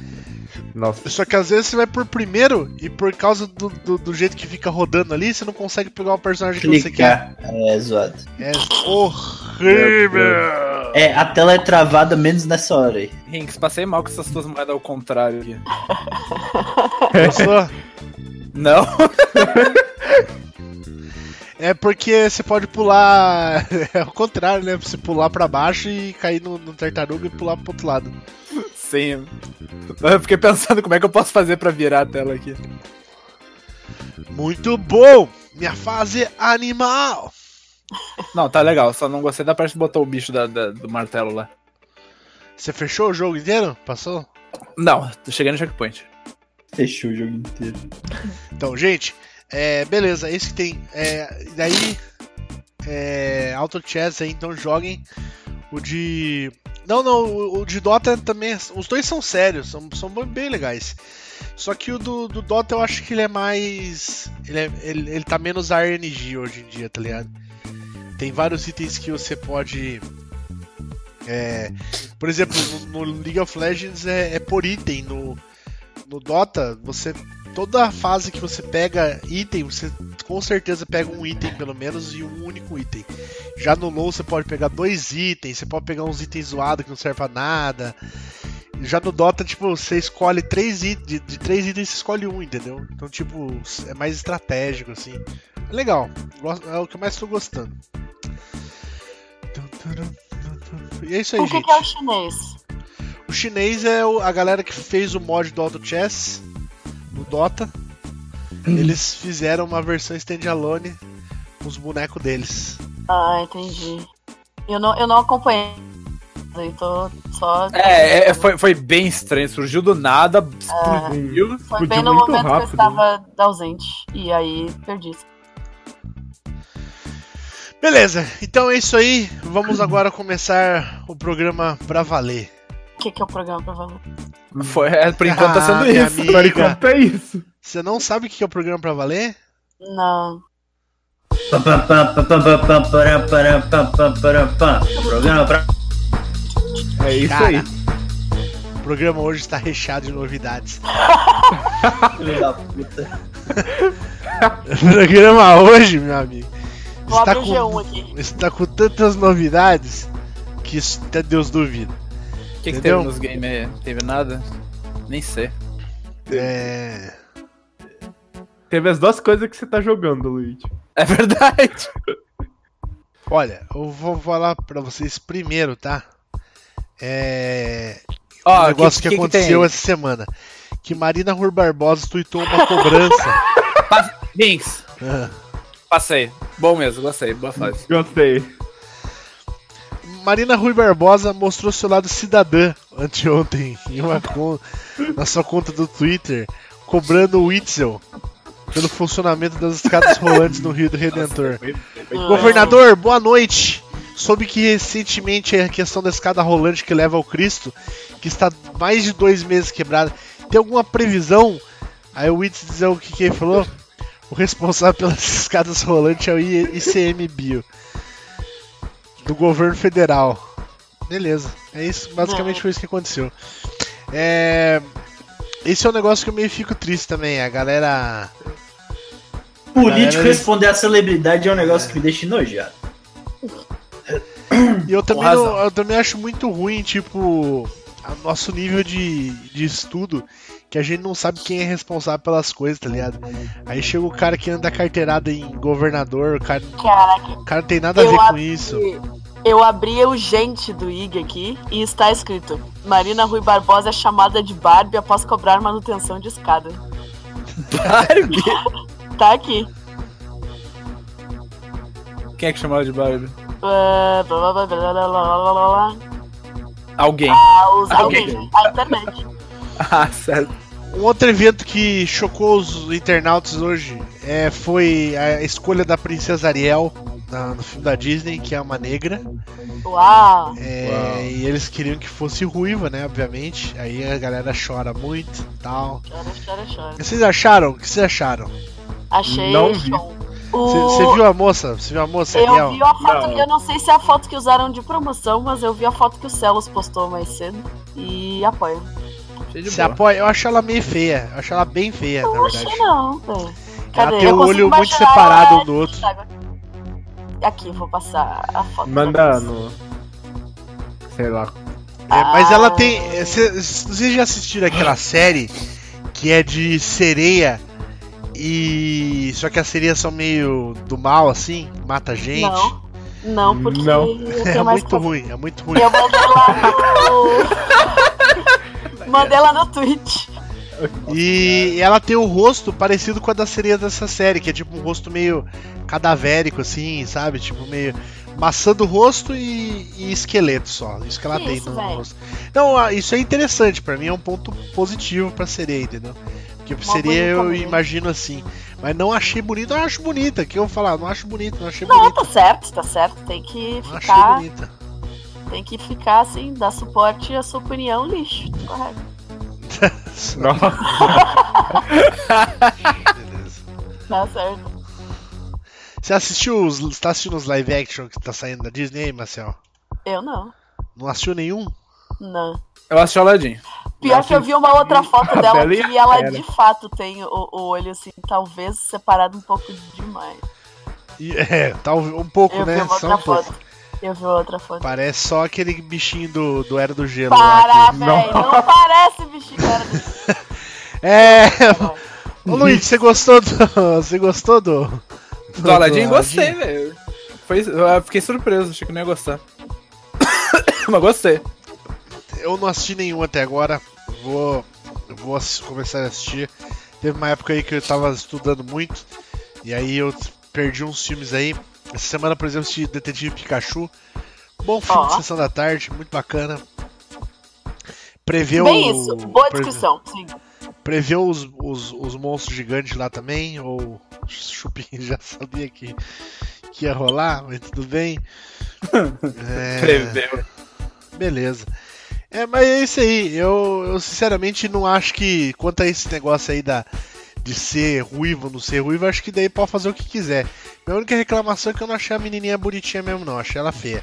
Nossa. Só que às vezes você vai por primeiro e por causa do, do, do jeito que fica rodando ali, você não consegue pegar o personagem que você quer. É zoado. É horrível! É, a tela é travada menos nessa hora aí. Rinks, passei mal com essas tuas moedas ao contrário aqui. Gostou? Não? É porque você pode pular. É o contrário, né? Você pular pra baixo e cair no, no tartaruga e pular pro outro lado. Sim. Eu fiquei pensando como é que eu posso fazer pra virar a tela aqui. Muito bom! Minha fase animal! Não, tá legal. Só não gostei da parte que botou o bicho da- da- do martelo lá. Você fechou o jogo inteiro? Passou? Não, cheguei no checkpoint. Fechou o jogo inteiro. Então, gente, é, beleza, esse que tem. É, daí. É, Auto Chess aí, então joguem. O de. Não, não, o, de Dota também. Os dois são sérios, são, são bem legais. Só que o do, do Dota eu acho que ele é mais. Ele, é, ele, ele tá menos RNG hoje em dia, tá ligado? Tem vários itens que você pode. É, por exemplo, no, no League of Legends é, é por item. No, no Dota, você. Toda fase que você pega item, você com certeza pega um item pelo menos e um único item. Já no LoL você pode pegar dois itens, você pode pegar uns itens zoados que não servem pra nada. Já no Dota, tipo, você escolhe três itens, de, de três itens você escolhe um, entendeu? Então, tipo, é mais estratégico, assim. É legal, é o que eu mais tô gostando. E é isso aí, O que, gente. que é o chinês? O chinês é o- a galera que fez o mod do Auto Chess no Dota. Eles fizeram uma versão standalone com os bonecos deles. Ah, entendi. Eu não, eu não acompanhei. Eu tô só. É, é, foi, foi bem estranho. Surgiu do nada, explodiu. Foi explodiu bem no muito momento que eu rápido. estava ausente. E aí perdi. Beleza, então é isso aí. Vamos agora começar o programa pra valer. O que, que é o programa pra valer? Foi, é, por enquanto tá Ah, sendo minha isso. amiga. Por enquanto é isso. Você não sabe o que é o programa pra valer? Não. Programa pra. É isso Cara. aí. O programa hoje está recheado de novidades. Filho da puta. O programa hoje, meu amigo, está abrir o G1 com, está com tantas novidades que isso até Deus duvida. O que, que teve nos games aí? Teve nada? Nem sei. É. Teve as duas coisas que você tá jogando, Luigi. É verdade. Olha, eu vou falar pra vocês primeiro, tá? É. Ó, um negócio que, tem aconteceu aí? essa semana. Que Marina Rui Barbosa tweetou uma cobrança. Binks, Ah. passei. Bom mesmo, gostei. Boa fase. Gostei. Marina Rui Barbosa mostrou seu lado cidadã anteontem em uma con- na sua conta do Twitter, cobrando o Witzel pelo funcionamento das escadas rolantes no Rio do Redentor. Governador, boa noite. Soube que recentemente a questão da escada rolante que leva ao Cristo, que está mais de dois meses quebrada, tem alguma previsão? Aí o Witz diz o que, que ele falou? O responsável pelas escadas rolantes é o I- ICMBio do governo federal. Beleza, é isso, basicamente foi isso que aconteceu. É, esse é um negócio que eu meio fico triste também, a galera Político Galera, responder a celebridade é um negócio que me deixa enojado. E eu também, não- eu também acho muito ruim, tipo, nosso nível de, de estudo que a gente não sabe quem é responsável pelas coisas, tá ligado? Aí chega o cara que anda carteirada em governador, o cara, Caraca, o cara não tem nada a ver abri, com isso. Eu abri o gente do IG aqui e está escrito: Marina Rui Barbosa é chamada de Barbie após cobrar manutenção de escada. Barbie? tá aqui. Quem é que chamava de Barbie? Uh, blá, blá, blá, blá, blá, blá, blá. Alguém. Ah, os- Alguém. A internet. Ah, certo. Um outro evento que chocou os internautas hoje é, foi a escolha da Princesa Ariel na- no filme da Disney, que é uma negra. Uau. É, e eles queriam que fosse ruiva, né? Obviamente. Aí a galera chora muito tal. Chora, chora, chora. Vocês acharam? O que vocês acharam? Achei Não vi. show. Você viu a moça? Você viu a moça, Eu Ariel? vi a foto, Não. eu não sei se é a foto que usaram de promoção, mas eu vi a foto que o Celos postou mais cedo e apoio. Você apoia? Eu acho ela meio feia. Eu acho ela bem feia, na Não verdade. não, velho. Ela tem Eu o olho muito separado um do outro. Aqui, vou passar a foto. Manda pra vocês. no. Sei lá. É, mas Ah. ela tem. é, cê- Vocês já assistiram aquela série que é de sereia e. Só que as sereias são meio do mal, assim, mata a gente. Não, não, porque Não. É muito ruim, é muito ruim. Eu mandei lá no. mandei lá no Twitch. E ela tem o rosto parecido com a da sereia dessa série, que é tipo um rosto meio cadavérico, assim, sabe? Tipo, meio maçã do rosto e, e esqueleto só. Isso que ela Que tem isso, no velho? rosto. Não, ah, isso é interessante, pra mim é um ponto positivo pra sereia, entendeu? Porque Mó sereia eu imagino assim. Mas não achei bonita, eu acho bonita. Que eu vou falar, não acho bonita, não achei Não, bonita. tá certo, tá certo. Tem que Não achei ficar. bonita. Tem que ficar assim, dar suporte à sua opinião, lixo. Correto. Beleza. Tá certo. Você assistiu os. Você tá assistindo os live action que tá saindo da Disney aí, Marcel? Eu não. Não assistiu nenhum? Não. Eu assisti o Aladdin. Pior que eu vi uma outra foto dela e que ela de fato tem o, o olho assim, talvez separado um pouco demais. É, tá um pouco, Eu vi né? uma Só outra um pouco. foto. Eu vi outra foto. Parece só aquele bichinho do, do Era do Gelo. Para, velho. Não parece bichinho cara do É. Ô Luiz, você gostou do. Você gostou do. Do Aladdin, gostei, velho. Foi- Eu fiquei surpreso, achei que não ia gostar. Mas gostei. Eu não assisti nenhum até agora. Vou. Eu vou começar a assistir. Teve uma época aí que eu tava estudando muito. E aí eu perdi uns filmes aí. Essa semana, por exemplo, assisti Detetive Pikachu. Bom filme de sessão da tarde, muito bacana. Preveu. Bem isso. Boa descrição. Sim. Preveu os, os, os monstros gigantes lá também. Ou Chupin já sabia que, que ia rolar, mas tudo bem. É, Preveu. Beleza. É, mas é isso aí. Eu, eu sinceramente não acho que. Quanto a esse negócio aí da, de ser ruivo, não ser ruivo, acho que daí pode fazer o que quiser. Minha única reclamação é que eu não achei a menininha bonitinha mesmo, não. Achei ela feia.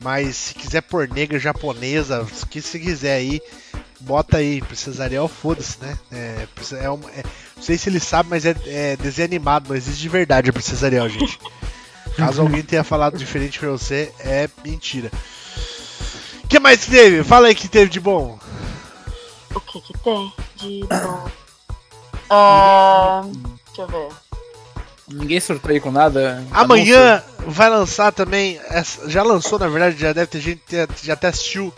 Mas se quiser pôr negra japonesa, o que se quiser aí, bota aí. Princesa Ariel, foda-se, né? É, é uma- é- não sei se ele sabe, mas é, é desenho animado, não existe de verdade a Princesa gente. Caso alguém tenha falado diferente pra você, é mentira. O que mais que teve? Fala aí que teve de bom. O que que tem de bom? Ah, deixa eu ver. Ninguém aí com nada. Amanhã vai lançar também. Já lançou, na verdade, já deve ter gente que já até assistiu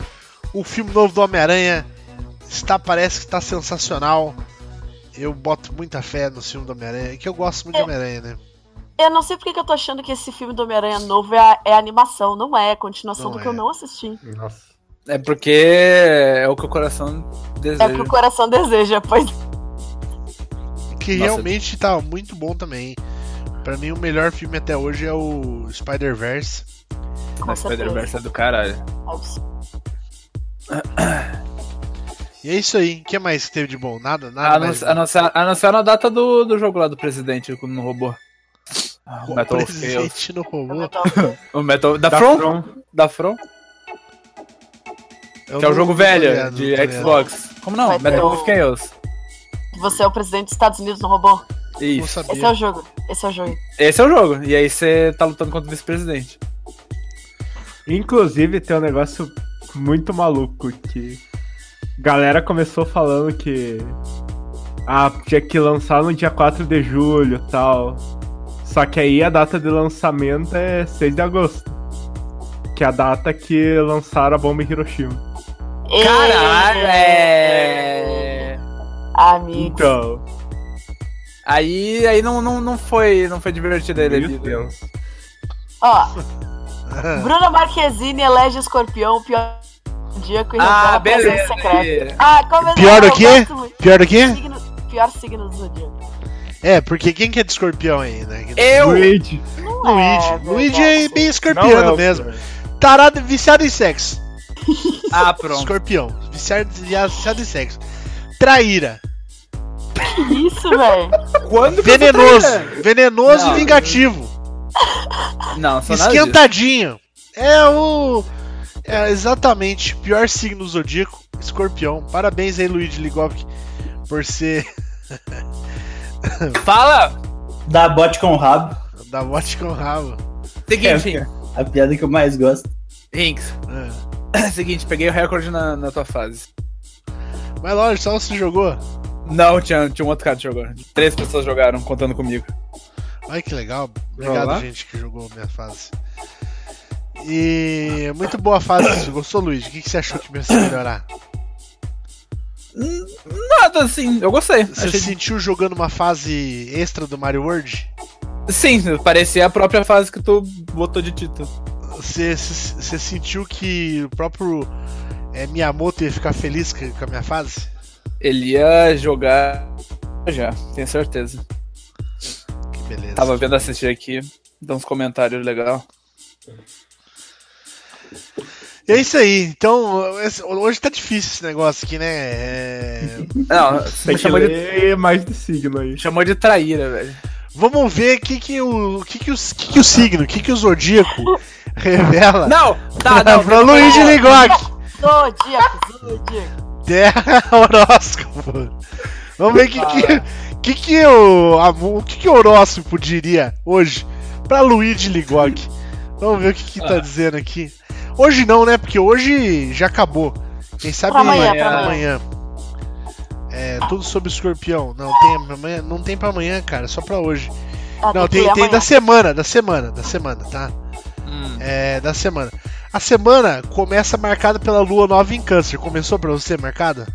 o filme novo do Homem-Aranha. Está, parece que está sensacional. Eu boto muita fé no filme do Homem-Aranha, que eu gosto muito de É. Homem-Arança, né? Eu não sei porque que eu tô achando que esse filme do Homem-Aranha novo é, a- é animação, não é, é continuação Não do que é. eu não assisti. Nossa. É porque é o que o coração É deseja. o que o coração deseja, pois Que Nossa. realmente tá muito bom também. Pra mim, o melhor filme até hoje é o Spider-Verse. certeza. Spider-Verse é do caralho. E é isso aí. O que mais que teve de bom? Nada? Nada A não, mais. a ser- a data do, do jogo lá do presidente no robô. Ah, O Metal of Chaos. presidente no robô. O Metal. Da, Da From? From. Da From? Eu Que é o jogo velho ligado, de. Xbox. Como não? Vai Metal o- of Chaos. Você é o presidente dos Estados Unidos no robô? Isso. Esse é o jogo. Esse é o jogo. Esse é o jogo. E aí você tá lutando contra o vice-presidente. Inclusive, tem um negócio muito maluco que. Galera começou falando que. Ah, tinha que lançar no dia 4 de julho e tal. Só que aí a data de lançamento é 6 de agosto. Que é a data que lançaram a bomba em Hiroshima. Caralho, é. Amigo. Então, Aí, aí não, não, não foi não foi divertido Levi. tenso. Ó, Bruna Marquezine elege escorpião o pior zodíaco e Ah, revela presença beleza. secreta. Ah, como eu Pior do muito. Pior do que? Pior signo do zodíaco. É, porque quem que é de escorpião aí, né? Eu! Luigi. Não Luigi. é Luigi é bem Não escorpiano é mesmo. Tarado, viciado em sexo. Ah, pronto. Escorpião. Viciado, viciado em sexo. Traíra. Que isso, velho? Quando Venenoso. traíra? Venenoso Não. e vingativo. Não, só nada disso. Esquentadinho. É o. É exatamente. Pior signo zodíaco. Escorpião. Parabéns aí, Luigi Ligovski, por ser Fala! Dá bote com o rabo. da bote com rabo. Seguinte, É, a piada que eu mais gosto. Rinks. É. Seguinte, peguei o recorde na, na tua fase. Mas lógico, só você jogou. Não, tinha, tinha um outro cara que jogou. Três pessoas jogaram, contando comigo. Olha que legal. Obrigado, gente, que jogou minha fase. E muito boa a fase. Você gostou, Luigi? O que, que você achou que precisa melhorar? Nada assim, eu gostei. Você Achei- se sentiu jogando uma fase extra do Mario World? Sim, parecia a própria fase que tu botou de título. Você, sentiu que o próprio é, Miyamoto ia ficar feliz com com a minha fase? Ele ia jogar já, tenho certeza. Que beleza. Tava vendo assistir aqui, dá uns comentários legal. E é isso aí. Então, hoje tá difícil esse negócio aqui, né? É, Não, você Tem que chamou de, mais de signo aí. chamou de traíra, velho. Vamos ver o que que o, que que os, que que o signo, o que que o zodíaco revela Não, tá, pra, não. pra Luiz Ligoc. Zodíaco, Zodíaco. Terra horóscopo. Vamos ver o que que, que, que o, a- o que que o horóscopo diria hoje pra Luigi Ligoc. Vamos ver o que que tá dizendo aqui. Hoje não, né? Porque hoje já acabou. Quem sabe Pra amanhã, pra amanhã. É, tudo sobre escorpião. Não tem pra amanhã, não tem pra amanhã, cara, só pra hoje. Ah, Não, tem, ler tem da semana, da semana, da semana, tá? Hum. É, da semana. A semana começa marcada pela lua nova em câncer. Começou pra você marcada?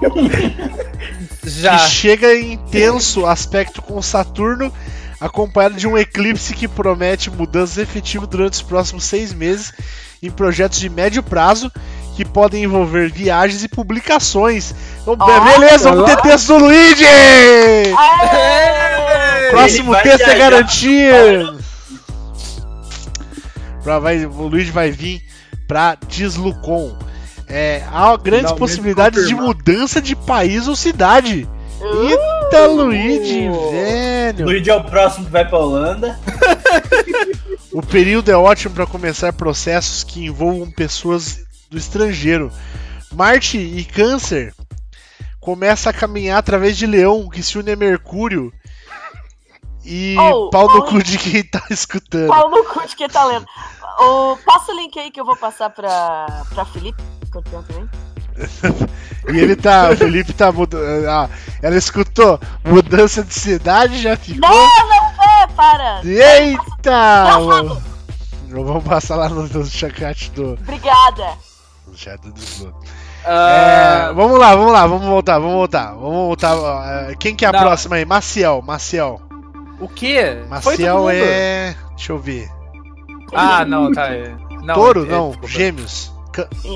Já. que chega em intenso aspecto com Saturno, acompanhado de um eclipse que promete mudanças efetivas durante os próximos seis meses em projetos de médio prazo que podem envolver viagens e publicações. Então, Ó. beleza, vamos ter texto do Luigi! Aê! Próximo vai texto é garantido! Pra- vai- o Luigi vai vir pra Deslucon. É, há grandes Finalmente possibilidades de mudança de país ou cidade. Eita, Luigi, velho! Luigi é o próximo que vai pra Holanda. O período é ótimo para começar processos que envolvam pessoas do estrangeiro. Marte e Câncer começa a caminhar através de Leão, que se une a Mercúrio. E Oh, pau no oh. cu de quem tá escutando. Pau no cu de quem tá lendo. O, passa o link aí que eu vou passar pra, pra Felipe. que eu tenho também. E ele tá. O Felipe tá mudando. Ah, ela escutou mudança de cidade, já ficou. Não, não é, para! Eita! Engraçado. Vamos passar lá no, no chat do. Obrigada. No chat do. Ah, É, vamos lá, vamos lá, vamos voltar, vamos voltar. Vamos voltar. é, Quem que é a Não. próxima aí? Maciel, Maciel. o quê? Maciel é. Deixa eu ver. Ah, não, tá. é- Não, Touro? é- não, desculpa. gêmeos.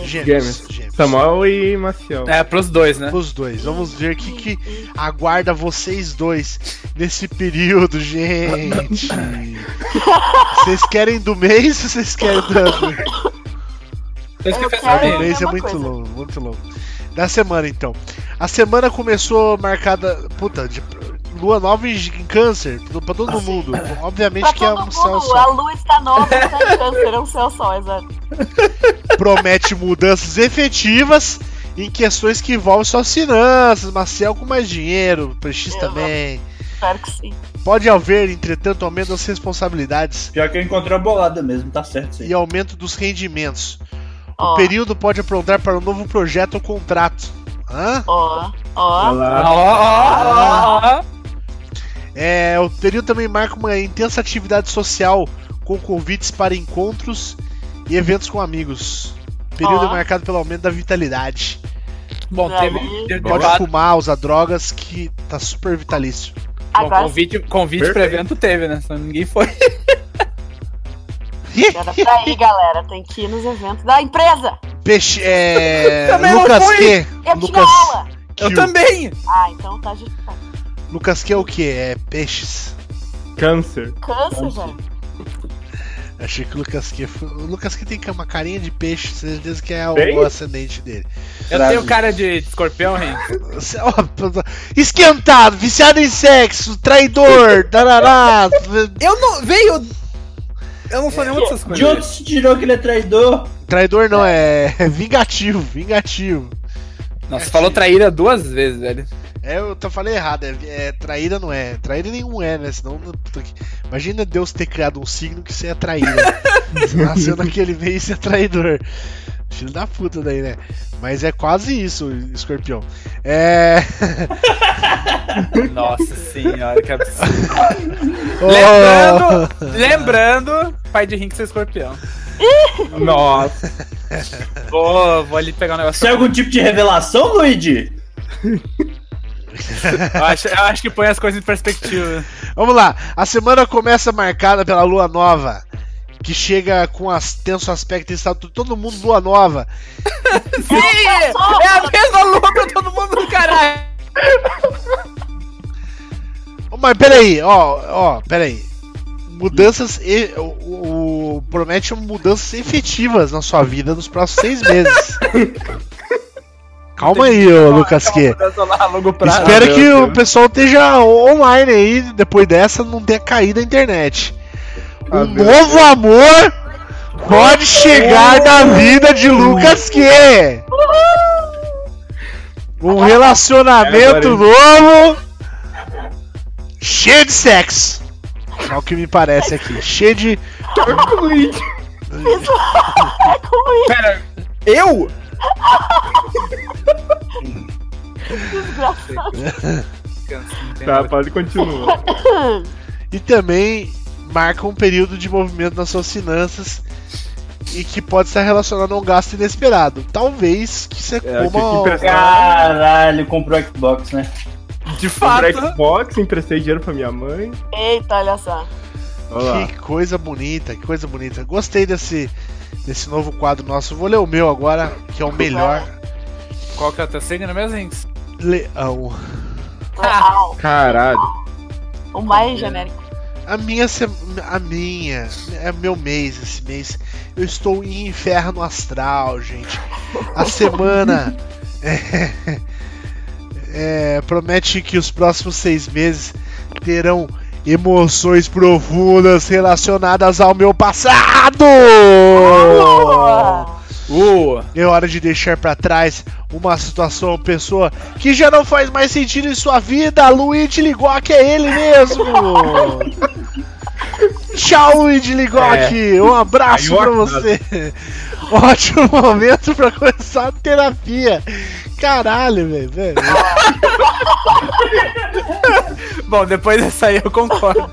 Gêmeos. Gêmeos. Samuel e Maciel. É, pros dois, né? Os dois. Vamos ver o que, que aguarda vocês dois nesse período, gente. Vocês querem do mês ou vocês querem do Isso que Eu fez quero- pra O mês é muito coisa. longo, muito longo. Da semana, então. A semana começou marcada. Puta, de lua nova em, câncer, pra todo mundo. Obviamente Pra que é um céu mundo, só. a lua está nova, está em câncer, é um céu só, exato. promete mudanças efetivas em questões que envolvem suas finanças, Marcel com mais dinheiro, PX Eu também. Espero que sim. Pode haver, entretanto, aumento das responsabilidades Pior que eu encontrei a bolada mesmo, tá certo isso aí. e aumento dos rendimentos. O Ó, período pode aprontar para um novo projeto ou contrato. Hã? ó, ó, ó, ó. É, o período também marca uma intensa atividade social com convites para encontros e eventos com amigos. O período é marcado pelo aumento da vitalidade. Bom, teve. Aí. teve Pode debate. fumar, usar drogas, que tá super vitalício. Bom, Agora convite, convite Perfeito. evento teve, né? Senão ninguém foi. era pra ir, galera. Tem que ir nos eventos da empresa. Peixe. É. Lucas. Q. Eu Lucas. tinha aula. Eu Q. também! Ah, então tá justificado. Lucas Q é o que? É peixes. Câncer. Câncer, velho. Achei que o Lucas Q. foi- O Lucas Q tem uma carinha de peixe, certeza que é o, ascendente dele. Eu tenho cara de escorpião, hein? Ó, Esquentado, viciado em sexo, traidor, tarará. Eu não. Veio. Eu não sou nenhuma dessas coisas. De onde se tirou que ele é traidor? Traidor não, é vingativo, vingativo. Nossa, você falou traíra duas vezes, velho. É, eu tô falei errado, é, é traíra não é. Traíra nenhum é, né? Senão. Imagina Deus ter criado um signo que você é traíra. você nasceu naquele meio e você é traidor. Filho da puta daí, né? Mas é quase isso, escorpião. É. Nossa senhora, que absurdo. Ô, Lembrando, lembrando, pai de Rinks é escorpião. Nossa. Vou, vou ali pegar um negócio. É algum tipo de revelação, Luigi? Eu acho, eu acho que põe as coisas em perspectiva. Vamos lá, a semana começa marcada pela lua nova. Que chega com as tenso aspecto e está todo mundo lua nova. Sim! É a mesma lua pra todo mundo do caralho! Ô, Mas peraí, ó, ó, peraí. Mudanças e. O, o, promete mudanças efetivas na sua vida nos próximos seis meses. Calma aí, ô Lucas Q. Mudança lá a longo prazo. Espero meu que o Deus. pessoal esteja online aí, depois dessa não tenha caído a internet. Ah, Um novo amor pode chegar na vida de Lucas Q. Um relacionamento novo cheio de sexo. É o que me parece aqui. Cheio de. Pera, eu? Tá, pode continuar. E também marca um período de movimento nas suas finanças e que pode estar relacionado a um gasto inesperado. Talvez que você É, que coma. emprestar. Caralho, comprou Xbox, né? De Comprei fato. Xbox, emprestei dinheiro pra minha mãe. Eita, olha só. Olha lá. Que coisa bonita, que coisa bonita. Gostei desse, desse novo quadro nosso. Vou ler o meu agora, que é o melhor. Qual que é o teu signo mesmo, Inks? Leão. Legal. Caralho. O mais genérico. A minha, a minha, é meu mês esse mês. Eu estou em inferno astral, gente. A semana é, é, promete que os próximos seis meses terão emoções profundas relacionadas ao meu passado. Uh, É hora de deixar pra trás uma situação ou pessoa que já não faz mais sentido em sua vida. Luigi Ligoc é ele mesmo. Tchau, Luigi Ligoc. Um abraço ó, você. Ótimo momento pra começar a terapia. Caralho, velho. velho. bom, depois dessa aí eu concordo.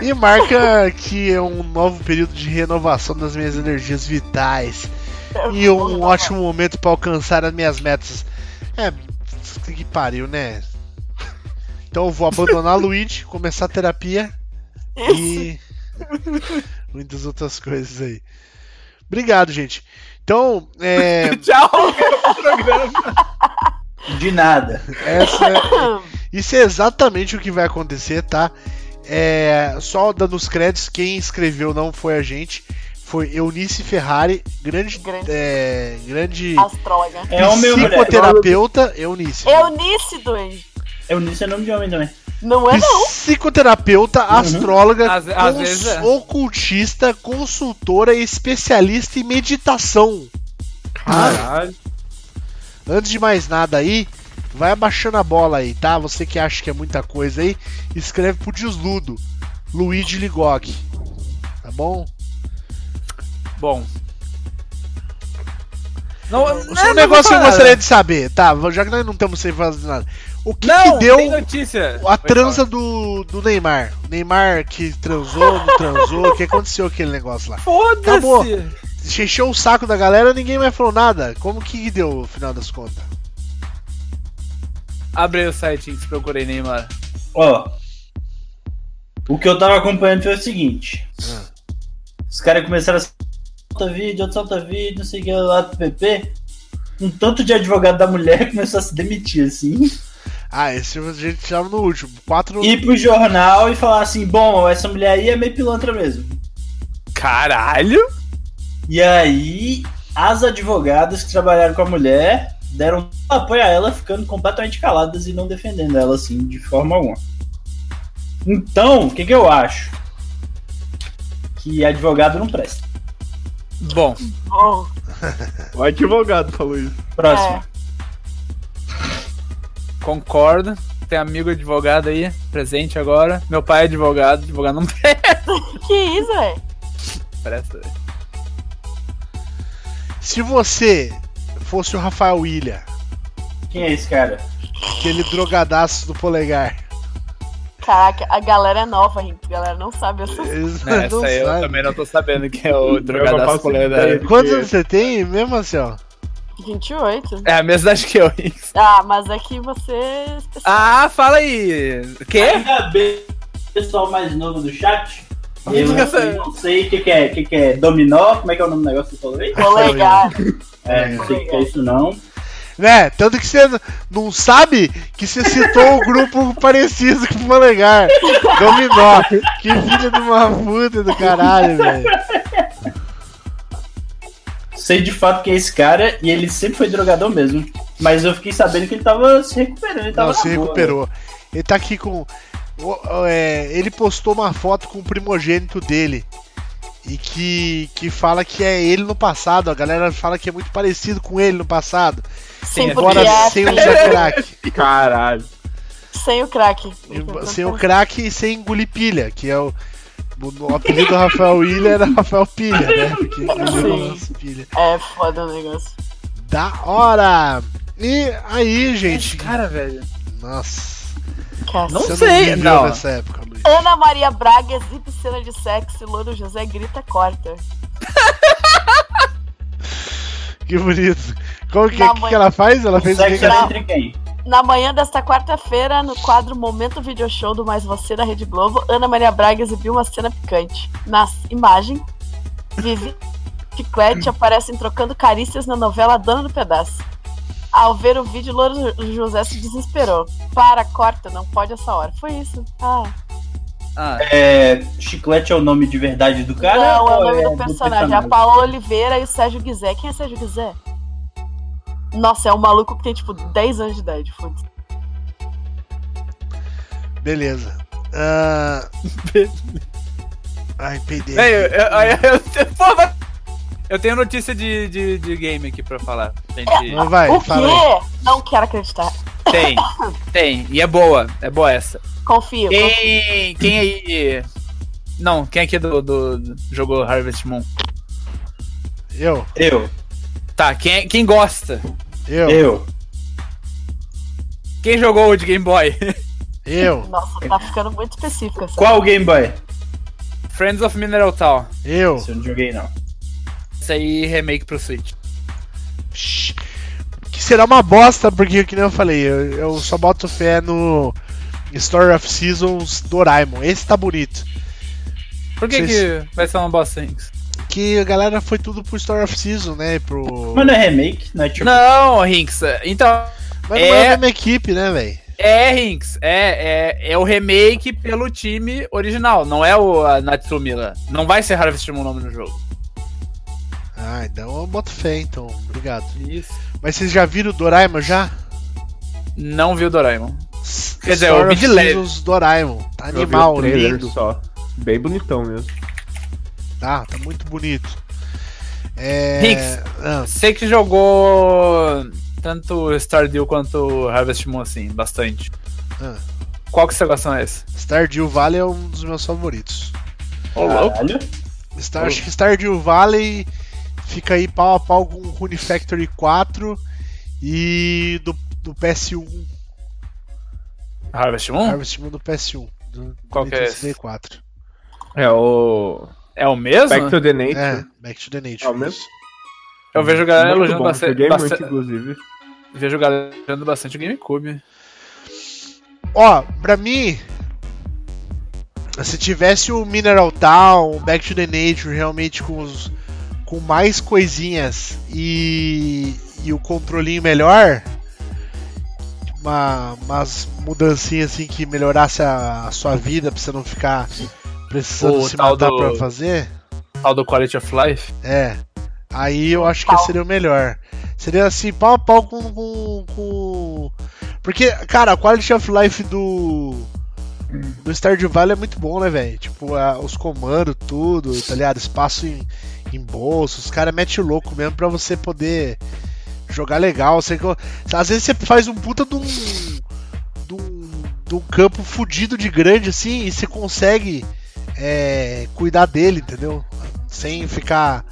E marca que é um novo período de renovação das minhas energias vitais. E um ótimo momento pra alcançar as minhas metas. É, que pariu, né? Então eu vou abandonar Luigi, começar a terapia e muitas outras coisas aí. Obrigado, gente. Então, é, Tchau, programa. De nada. essa, isso é exatamente o que vai acontecer, tá? É, só dando os créditos, quem escreveu não foi a gente, foi Eunice Ferrari, grande, Grande. é, grande Astróloga. É ou mulher? psicoterapeuta, Eunice. Eunice, doente. É o Nisso é nome de homem também. Não é não. Psicoterapeuta, astróloga, Às- às vezes é. ocultista, consultora e especialista em meditação. Caralho. Antes de mais nada aí, vai abaixando a bola aí, tá? Você que acha que é muita coisa aí, escreve pro desludo. Luigi Ligoc. Tá bom? Bom. Não, Só não, um negócio que eu gostaria de saber, tá? Já que nós não estamos sem fazer nada. O que, Não, que deu a transa do, do Neymar? O Neymar que transou, não transou, o que aconteceu aquele negócio lá? falar. Acabou. Foda-se. Encheu o saco da galera, ninguém mais falou nada. Como que deu no final das contas? Abre aí o site Inks, procurei Neymar. Ó. O que eu tava acompanhando foi o seguinte. Ah. Os caras começaram a solta vídeo, outro solta vídeo, não sei o que lá do PP. Um tanto de advogado da mulher começou a se demitir, assim. Ah, esse a gente tava no último. Quatro. Ir pro jornal e falar assim, bom, essa mulher aí é meio pilantra mesmo. Caralho? E aí, as advogadas que trabalharam com a mulher deram apoio a ela, ficando completamente caladas e não defendendo ela, assim, de forma alguma. Então, o que, que eu acho? Que advogado não presta. Bom, Bom, O advogado falou isso. Próximo. concordo. Tem amigo advogado aí, presente agora. Meu pai é advogado, advogado não que isso, velho? presta. velho. Se você fosse o Rafael William, Quem é esse cara? aquele drogadaço do polegar. Caraca, a galera é nova, gente. A galera não sabe essas não Essa aí eu também não tô sabendo que é o não drogadaço ideia. da... Quantos anos você tem mesmo, assim, ó? 28. É a mesma idade que eu, Inks. Ah, mas é que você. é. Ah, fala aí. Quê? Ainda bem, pessoal mais novo do chat. Eu, não sei o que, que é, o que, que é dominó, como é que é o nome do negócio que você falou aí? Polegar. É, não sei o que é isso não. Né? Tanto que você não sabe que você citou o grupo parecido com o Polegar. Dominó. Que filho de uma puta do caralho, velho. Sei de fato que é esse cara e ele sempre foi drogador mesmo. Mas eu fiquei sabendo que ele tava se recuperando. Ele tava Não, se boa, recuperou. Ele tá aqui com. é, ele postou uma foto com o primogênito dele. E que, que fala que é ele no passado. A galera fala que é muito parecido com ele no passado. Sim, é porque Embora é sem usar crack. Caralho. sem o crack. sem o crack e sem engolir pilha, que é o. O, apelido do Rafael Willian era Rafael Pilha, né? Porque engoliu nossa pilha. É foda o negócio. Da hora! E aí, gente. Cara, velho. Nossa. Não sei, não. nessa época, Luiz. Ana Maria Braga exibe cena de sexo e Louro José grita corta. Que bonito. Como que, Na que, que ela faz? Ela fez o que? Entre quem? Na manhã desta quarta-feira, no quadro Momento Video Show do Mais Você da Rede Globo, Ana Maria Braga exibiu uma cena picante. Na imagem, Vivi e Chiclete aparecem trocando carícias na novela Dona do Pedaço. Ao ver o vídeo, Louro José se desesperou. Para, corta, não pode essa hora. Foi isso. Ah, Ah, É, Chiclete é o nome de verdade do cara? não, é o nome do personagem. A Paola Oliveira e o Sérgio Guizé. Quem é Sérgio Guizé? Nossa, é um maluco que tem tipo 10 anos de idade. Foda-se. Beleza. Ah... Ai, peidei. Ei, eu, eu, eu, eu tenho notícia de, de, de game aqui pra falar. Gente, Não vai, o fala aí. quê? Não quero acreditar. tem, tem. E é boa, é boa essa. Confio. confio. Quem, quem aí. Não, quem aqui do, do, do- jogou Harvest Moon? Eu, Eu, Tá, quem, quem gosta? eu, eu. Quem jogou o de Game Boy? eu, Nossa, tá ficando muito específico essa. Qual Game Boy? Friends of Mineral Town. eu. Esse eu não joguei, não. Isso aí, remake pro Switch. Que será uma bosta, porque, que nem eu falei, eu, eu só boto fé no Story of Seasons Doraemon. Esse tá bonito. Por que, Vocês- que vai ser uma bosta, Rinks? Que a galera foi tudo pro Story of Season, né? Pro... Mas não é remake, não é tipo. Não, Rinks. Então, Mas não é a é- mesma equipe, né, velho? é, Rinks. É, é, é o remake pelo time original. Não é o a Natsumi lá. Não vai ser Harvest Moon o nome do jogo. Ah, então eu boto fé, então. Obrigado. Isso. Mas vocês já viram o Doraemon já? Não viu Doraemon. Quer dizer, Story eu vi de leve. Seasons Doraemon. Tá vi o animal, lindo. Só. Bem bonitão mesmo. Tá, tá muito bonito. É... Hicks. Ah, Você que jogou tanto Stardew quanto Harvest Moon, assim, bastante. Ah. Qual que você gosta mais? Stardew Valley é um dos meus favoritos. Caralho. Star, acho que Stardew Valley fica aí pau a pau com Rune Factory 4 e do, do PS1, Harvest Moon? Harvest Moon do PS1. Do, Qual que é esse? 64. É o. É o mesmo? Back to the Nature. É, Back to the Nature. É o mesmo? Eu vejo a galera Muito elogiando bom, bastante. Bastante- muito, inclusive. Vejo a galera elogiando bastante o GameCube. Ó, pra mim, se tivesse o Mineral Town, o Back to the Nature realmente com, os, com mais coisinhas e, e o controlinho melhor, uma, umas mudancinhas assim que melhorasse a, a sua vida pra você não ficar precisando O se matar do- pra fazer, Tal do Quality of Life. é. Aí eu acho que seria o melhor. Seria assim, pau a pau com. com, com- Porque, cara, a quality of life do. Do Stardew Valley é muito bom, né, velho? Tipo, a- os comandos, tudo, tá ligado? Espaço em, em bolso, os caras metem o louco mesmo pra você poder jogar legal. Você, às vezes você faz um puta de um. de um, de um campo fudido de grande assim e você consegue é, cuidar dele, entendeu? Sem ficar.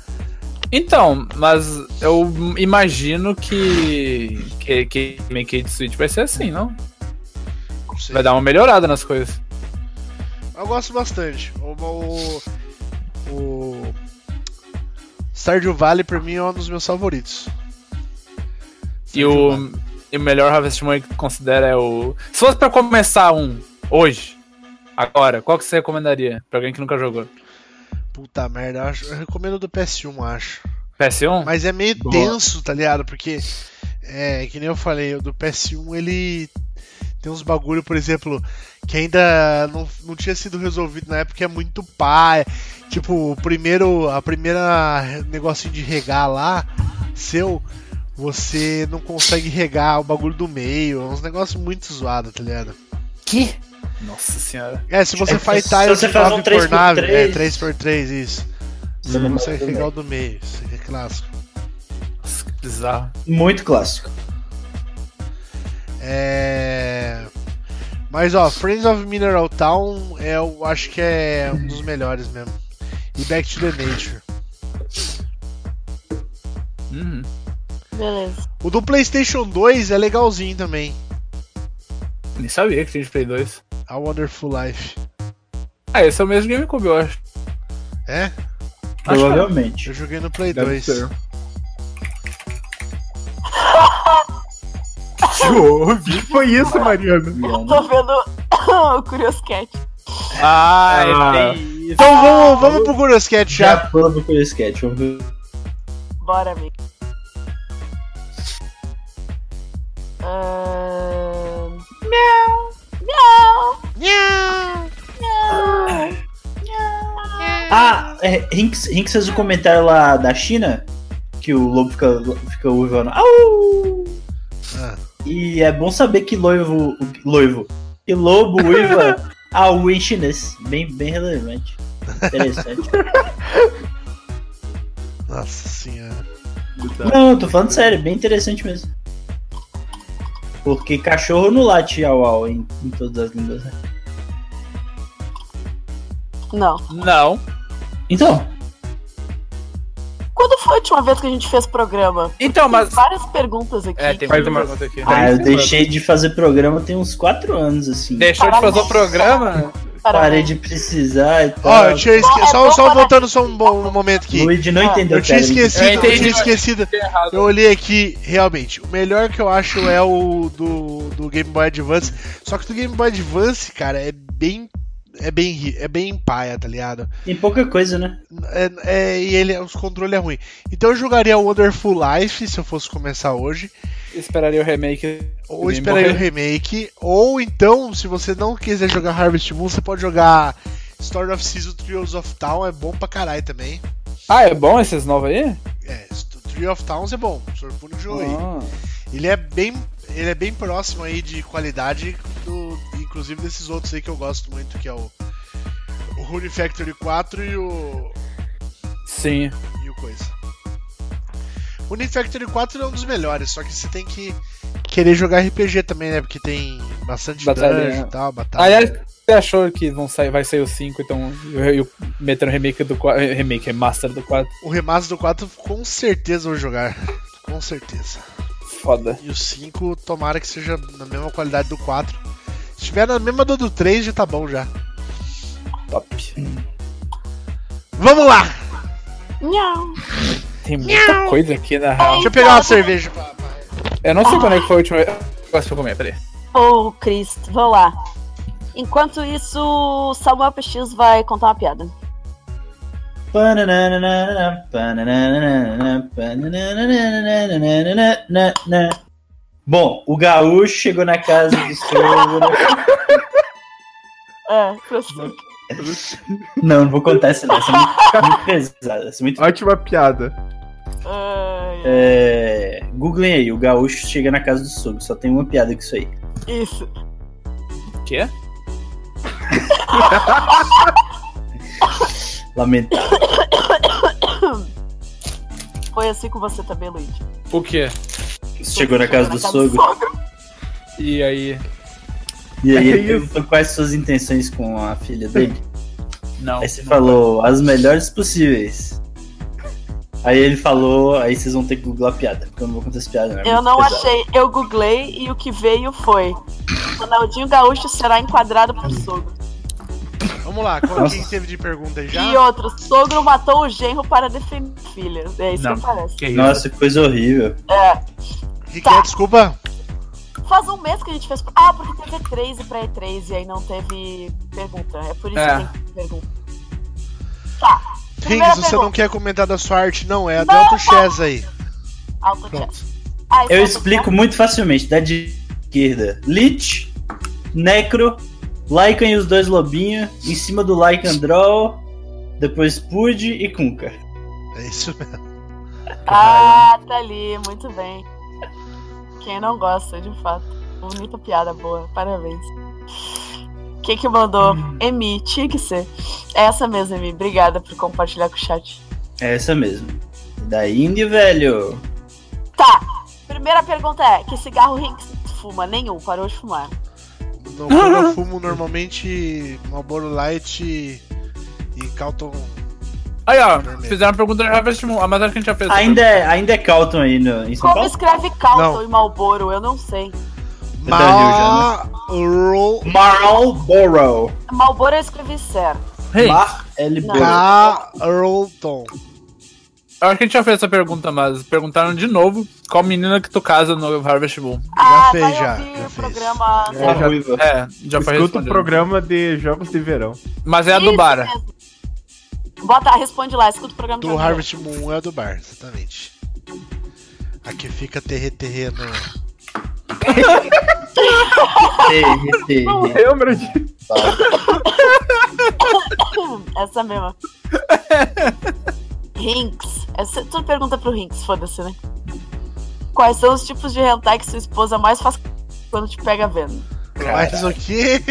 Então, mas eu imagino que. que, que Make Switch vai ser assim, não? sei. Vai dar uma melhorada nas coisas. Eu gosto bastante. O, o, o Stardew Valley pra mim é um dos meus favoritos. E o, Valley. e o melhor Harvest Moon que considera é o. Se fosse pra começar um hoje, agora, qual que você recomendaria pra alguém que nunca jogou? Puta merda, eu, acho- eu recomendo do PS1, acho. PS1? Mas é meio Boa. tenso, tá ligado? Porque É, que nem eu falei, o do PS1 ele tem uns bagulho, por exemplo, que ainda não, não tinha sido resolvido na época, é muito pá. Tipo, o primeiro, a primeira negocinho de regar lá, seu, você não consegue regar o bagulho do meio, é uns negócios muito zoados, tá ligado? Que? Nossa senhora. É, se você É, faz se tiles você de faz um 9 por 3x3, 9, é 3x3, isso. Você Não consegue regar o do meio, isso aqui é clássico. Nossa, que bizarro. Muito clássico. É. Mas ó, Friends of Mineral Town é, eu acho que é um dos melhores mesmo. E Back to the Nature. Uhum. Beleza. O do PlayStation 2 é legalzinho também. Nem sabia que tinha de Play 2. A Wonderful Life. Ah, esse é o mesmo GameCube, eu acho. É? Que Provavelmente. Eu joguei no Play Deve 2. ser. Chove. Foi isso, Mariana. Tô vendo o Curious Cat. Ah, Ah. é isso. Então vamos, vamos pro Curious Cat Já já. pula pro Curious Cat. Vamos ver. Bora, amigo. Ahn, Miau. Miau. Miau. Ah, é, Rinks, Rinks fez um comentário lá da China que o lobo fica, fica uivando. Au! Ah, E é bom saber que loivo. Loivo. Que lobo uiva em chinês. Bem, bem relevante. Interessante. nossa senhora. Não, tô falando sério, bem interessante mesmo. Porque cachorro não late au au em, em todas as línguas, né? Não. Não. Então, Quando foi a última vez que a gente fez programa? Então, mas. Tem várias perguntas aqui. É, tem Faz muita uma- pergunta aqui. ah, eu deixei de fazer programa tem uns 4 anos, assim. Deixou de fazer o programa? Parabéns. Parei de precisar e tal. Ó, eu tinha esque... É só, voltando só um, bom, um momento aqui. Luigi não Ah, entendeu Eu tinha esquecido, Eu eu, entendi, tinha mas- esquecido. Errado. Eu olhei aqui, realmente, o melhor que eu acho é o do, do Game Boy Advance. Só que do Game Boy Advance, cara, é bem. É bem, é bem paia, tá ligado? Tem pouca coisa, né? É, é- e ele, os controles é ruim. Então eu jogaria o Wonderful Life se eu fosse começar hoje. Esperaria o remake. Ou esperaria o remake. Ou então, se você não quiser jogar Harvest Moon, você pode jogar Story of Season Trials of Town. É bom pra caralho também. Ah, é bom esses novos aí? É, Tree of Towns é bom. O Sr. Púnico jogou aí. Ah. Ele é bem. Ele é bem próximo aí de qualidade do. Inclusive desses outros aí que eu gosto muito, que é o. O Rune Factory 4 e o. Sim. E o coisa. O Rune Factory 4 é um dos melhores, só que você tem que querer jogar RPG também, né? Porque tem bastante Batalha, dungeon né? e tal, batalha. Aliás, você achou que vão sair, vai sair o 5, então eu, eu metendo remake do 4. Remake, remaster do 4. O remaster do 4 com certeza eu vou jogar. Com certeza. Foda. E o 5, tomara que seja na mesma qualidade do 4. Se tiver na mesma do, do 3, já tá bom já. Top. Vamos lá! Nhau. Tem muita coisa aqui na real. Deixa eu pegar uma cerveja pra. Eu não sei quando é que foi a última vez. Deixa eu comer, peraí. Ô, Cristo, vamos lá. Enquanto isso, o Samuel PX vai contar uma piada. Bom, o gaúcho chegou na casa do sogro. É, prossiga. Não, não vou contar essa não. Essa é muito, muito pesada. Essa é muito... Ótima piada. É... Googlem aí, o gaúcho chega na casa do sogro. Só tem uma piada com isso aí. Isso. O quê? Lamentável. Foi assim com você também, Luigi. O quê? Chegou na casa do sogro. E aí? E aí É ele perguntou quais suas intenções com a filha dele. Não. Aí você falou as melhores possíveis. Aí ele falou, aí vocês vão ter que googlar a piada, porque eu não vou contar essa piada. Não, é Eu não pesado. achei, eu googlei e o que veio foi: Ronaldinho Gaúcho será enquadrado por sogro. Vamos lá, qual quem teve de pergunta aí E já? outro: sogro matou o genro para defender a filha. É isso Não. que parece. Que isso? Nossa, que coisa horrível. É. Que que é? Desculpa. Faz um mês que a gente fez. Ah, porque teve E3 e pra E3 e aí não teve pergunta. É por isso É. que tem pergunta. Tá. Rings, você pergunta. não quer comentar da sua arte? Não, é a Não, Delta Chess aí. Alto chat. Ah, Eu é explico muito facilmente. Da esquerda, Lich, Necro, Lycan e os dois lobinhos. Em cima do Lycan Draw, depois Pud e Kunkka. É isso mesmo. Ah, tá ali, muito bem. Quem não gosta, de fato. Bonita piada, boa. Parabéns. Quem que mandou? Emi, tinha que ser. É essa mesmo, Emi. Obrigada por compartilhar com o chat. É essa mesmo. Da Indy, velho. Tá. Primeira pergunta é: que cigarro Rinks fuma? Nenhum, parou de fumar. Quando eu fumo normalmente Marlboro Light e, e Calton. Aí, ó, Vermelho. fizeram uma pergunta de Harvest Moon. Ah, mas acho que a gente já fez. Ainda é, ainda é Calton aí no, em São Como Paulo? escreve Calton Não. e Malboro? Eu não sei. É da Marlboro Marlboro. Malboro eu escrevi certo. Hey, Mar L. Não. Carlton. eu acho que a gente já fez essa pergunta, mas perguntaram de novo qual menina que tu casa no Harvest Moon. Ah, fez, vai já, ouvir já o fez. programa. É, já- É, já foi Escuta o programa de jogos de verão. Mas é a do Isso Bara. mesmo. Bota, responde lá, escuta o programa Do Harvest Moon é do bar, exatamente. Aqui fica terre terre no. T, T, Não lembra de. Essa mesma. Rinks. Essa, tu pergunta pro Rinks, foda-se, né? Quais são os tipos de hentai que sua esposa mais faz quando te pega vendo? Mas o quê?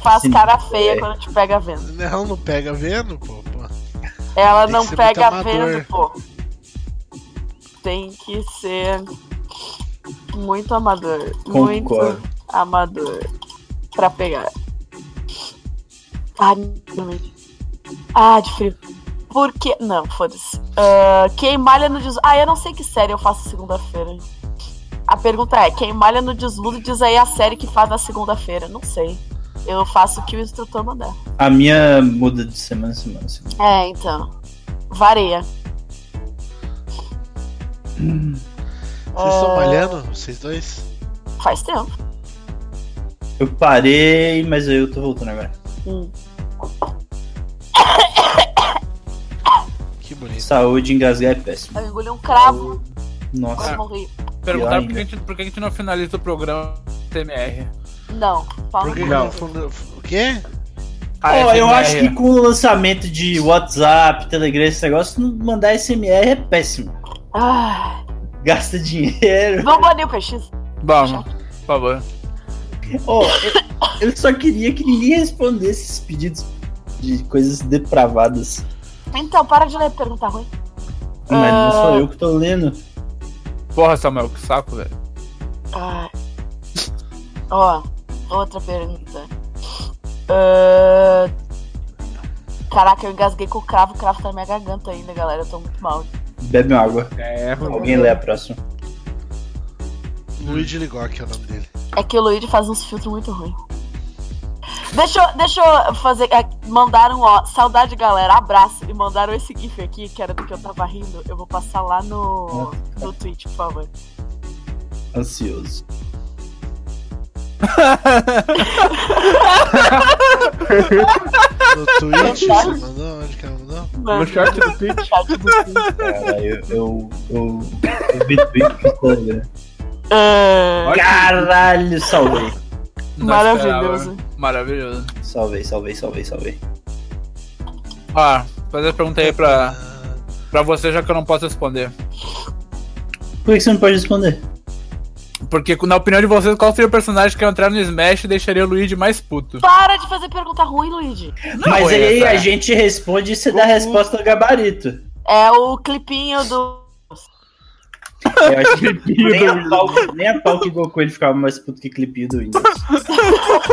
Faz cara feia quando te pega vendo. Não, não pega vendo, pô. Ela Tem não pega muito vendo, pô. Tem que ser muito amador. Muito Concordo. amador. Pra pegar. Ah, realmente. Ah, de frio. Por que. Não, foda-se. Ah, quem malha no desludo. Ah, eu não sei que série eu faço segunda-feira. A pergunta é: quem malha no desludo diz aí a série que faz na segunda-feira? Não sei. Eu faço o que o instrutor mandar. A minha muda de semana a semana. assim. É, então. Vareia. Vocês Ah. estão malhando, vocês dois? Faz tempo. Eu parei, mas eu tô voltando agora. Hum. Que bonito. Saúde, engasgar é péssimo. Eu engoli um cravo, Nossa. quase morri. Perguntaram por que, a gente, por que a gente não finaliza o programa TMR. Não, pau Por no que cu. que não O quê? Ó, eu acho que com o lançamento de WhatsApp, Telegram, esse negócio, não mandar SMR é péssimo. Ah, Gasta dinheiro. vamos banir o PX? Vamos, por favor. Ó, eu, eu só queria que ninguém respondesse esses pedidos de coisas depravadas. Então, para de ler pergunta ruim. Mas não Ah. sou eu que tô lendo. Porra, Samuel, que saco, velho. Ai. Ó, outra pergunta. Ah, Caraca, eu engasguei com o cravo, o cravo tá na minha garganta ainda, galera. Eu tô muito mal. Bebe uma água. É. Alguém lê a próxima. Luigi Ligok é o nome dele. É que o Luigi faz uns filtros muito ruins. Deixa, eu- deixa eu fazer. é, Mandaram, ó, saudade, galera, abraço. E mandaram esse GIF aqui, que era do que eu tava rindo. Eu vou passar lá no, no Twitch, por favor. Ansioso. No Twitch, você mandou? Onde que ela mandou? No Twitch. Chat do Twitch. Cara, eu. Eu. Eu. Eu vi tweet pro. Ah, Caralho, salvei. Não Maravilhoso. esperava. Maravilhoso. Salvei, salvei, salvei, salvei. Ó, fazer a pergunta aí pra, pra você, já que eu não posso responder. Por que você não pode responder? Porque, na opinião de vocês, qual seria o personagem que ia entrar no Smash e deixaria o Luigi mais puto? Para de fazer pergunta ruim, Luigi. Mas Não, aí essa- a gente responde e você dá a resposta no gabarito. É o clipinho do. Eu acho que nem a, pau, nem a pau que Goku ele ficava mais puto que clipinho do Windows.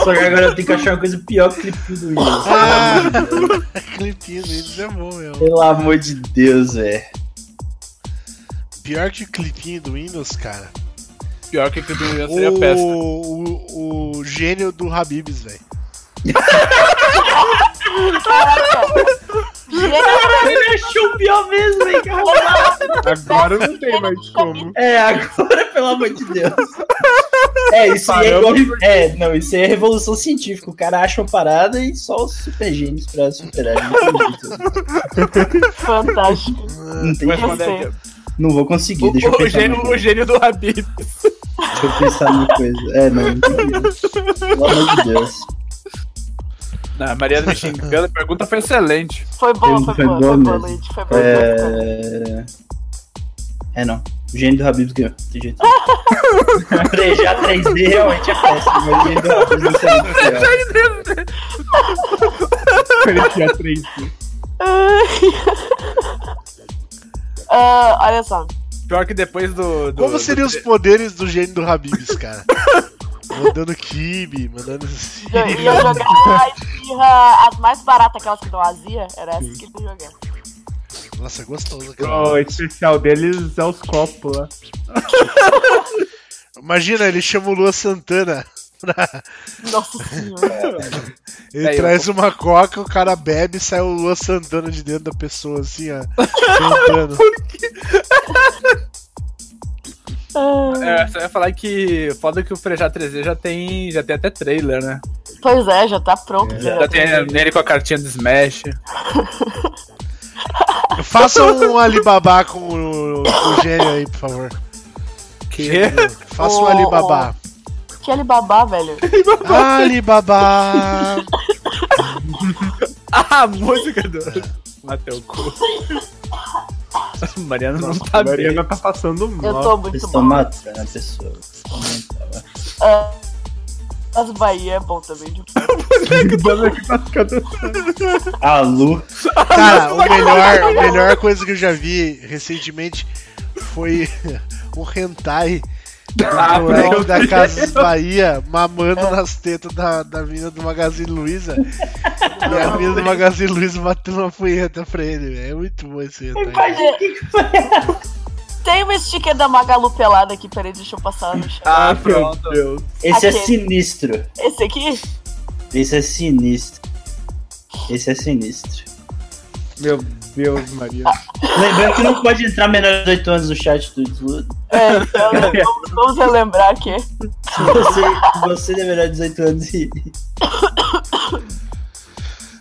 Só que agora eu tenho que achar uma coisa pior que clipinho do Windows. Ah, clipinho do Windows é bom, meu. Pelo amor de Deus, velho. Pior que o clipinho do Windows, cara. Pior que Luigi seria. O, o, o gênio do Habibs, velho. Gênio Ele achou pior mesmo, velho. Agora não tem mais como. É, agora, pelo amor de Deus. É, isso aí é igual. É, não, isso aí é revolução científica. O cara acha uma parada e só os super gênios pra superar. Fantástico. Não tem responder aqui. Não vou conseguir, O, deixa eu o gênio, o gênio do Habib. Deixa eu pensar numa coisa. É, não, entendi. Pelo amor de Deus. Não, a Mariana me xingando, a pergunta foi excelente. Foi boa, foi, Foi boa, boa foi boa. Luigi. Foi boa. foi boa. É. É, não. O gênio do Habib ganhou, tem jeito. Frejar 3D realmente é péssimo, mas o gênio do Habib não sei muito pior. Parecia 3 Ah, olha só. Pior que depois do. do Como do seriam os tre- poderes do gênio do Habibs, cara? mandando kibe, mandando. Eu ia jogar a esfirra, as mais baratas, aquelas que dão azia. Era essas que ele ia jogar. Nossa, é gostoso O aquela. especial deles é os copos lá. Imagina, ele chama o Lua Santana. Pra- Nossa senhora. Ele É, eu- traz uma coca, o cara bebe e sai o Lua Santana de dentro da pessoa, assim, ó. Cantando. É, só ia falar que foda que o Frejar 3D já tem, já tem até trailer, né? Pois é, já tá pronto. já. Já tem ele com a cartinha do Smash. Faça um Alibaba com o, com o gênio aí, por favor. Que? Faça um Alibaba. Que Alibaba, velho. Alibaba. Ah, a música do. Mateu o cu. Mariana não tá A bem. Mariana tá passando Eu mal. tô Vocês muito estão mal. matando a pessoa. Vocês estão matando. Ah, As Bahia é bom também. de- ficar dançando. A Lu. Cara, o melhor, a melhor coisa que eu já vi recentemente foi um hentai Ah, moleque da Casas Bahia mamando nas tetas da, da mina do Magazine Luiza. E a mina do Magazine Luiza batendo uma punheta pra ele, velho. É muito bom esse hentai. Tem uma sticker da Magalu pelada aqui, peraí, deixa eu passar no chat. Ah, Meu pronto. Deus. Esse é Aquele. sinistro. Esse aqui? Esse é sinistro. Esse é sinistro. Meu Deus, Maria. Lembrando que não pode entrar menor de 18 anos no chat do Desludo. É, então vamos, vamos relembrar aqui. Se você, você é menor de 18 anos e.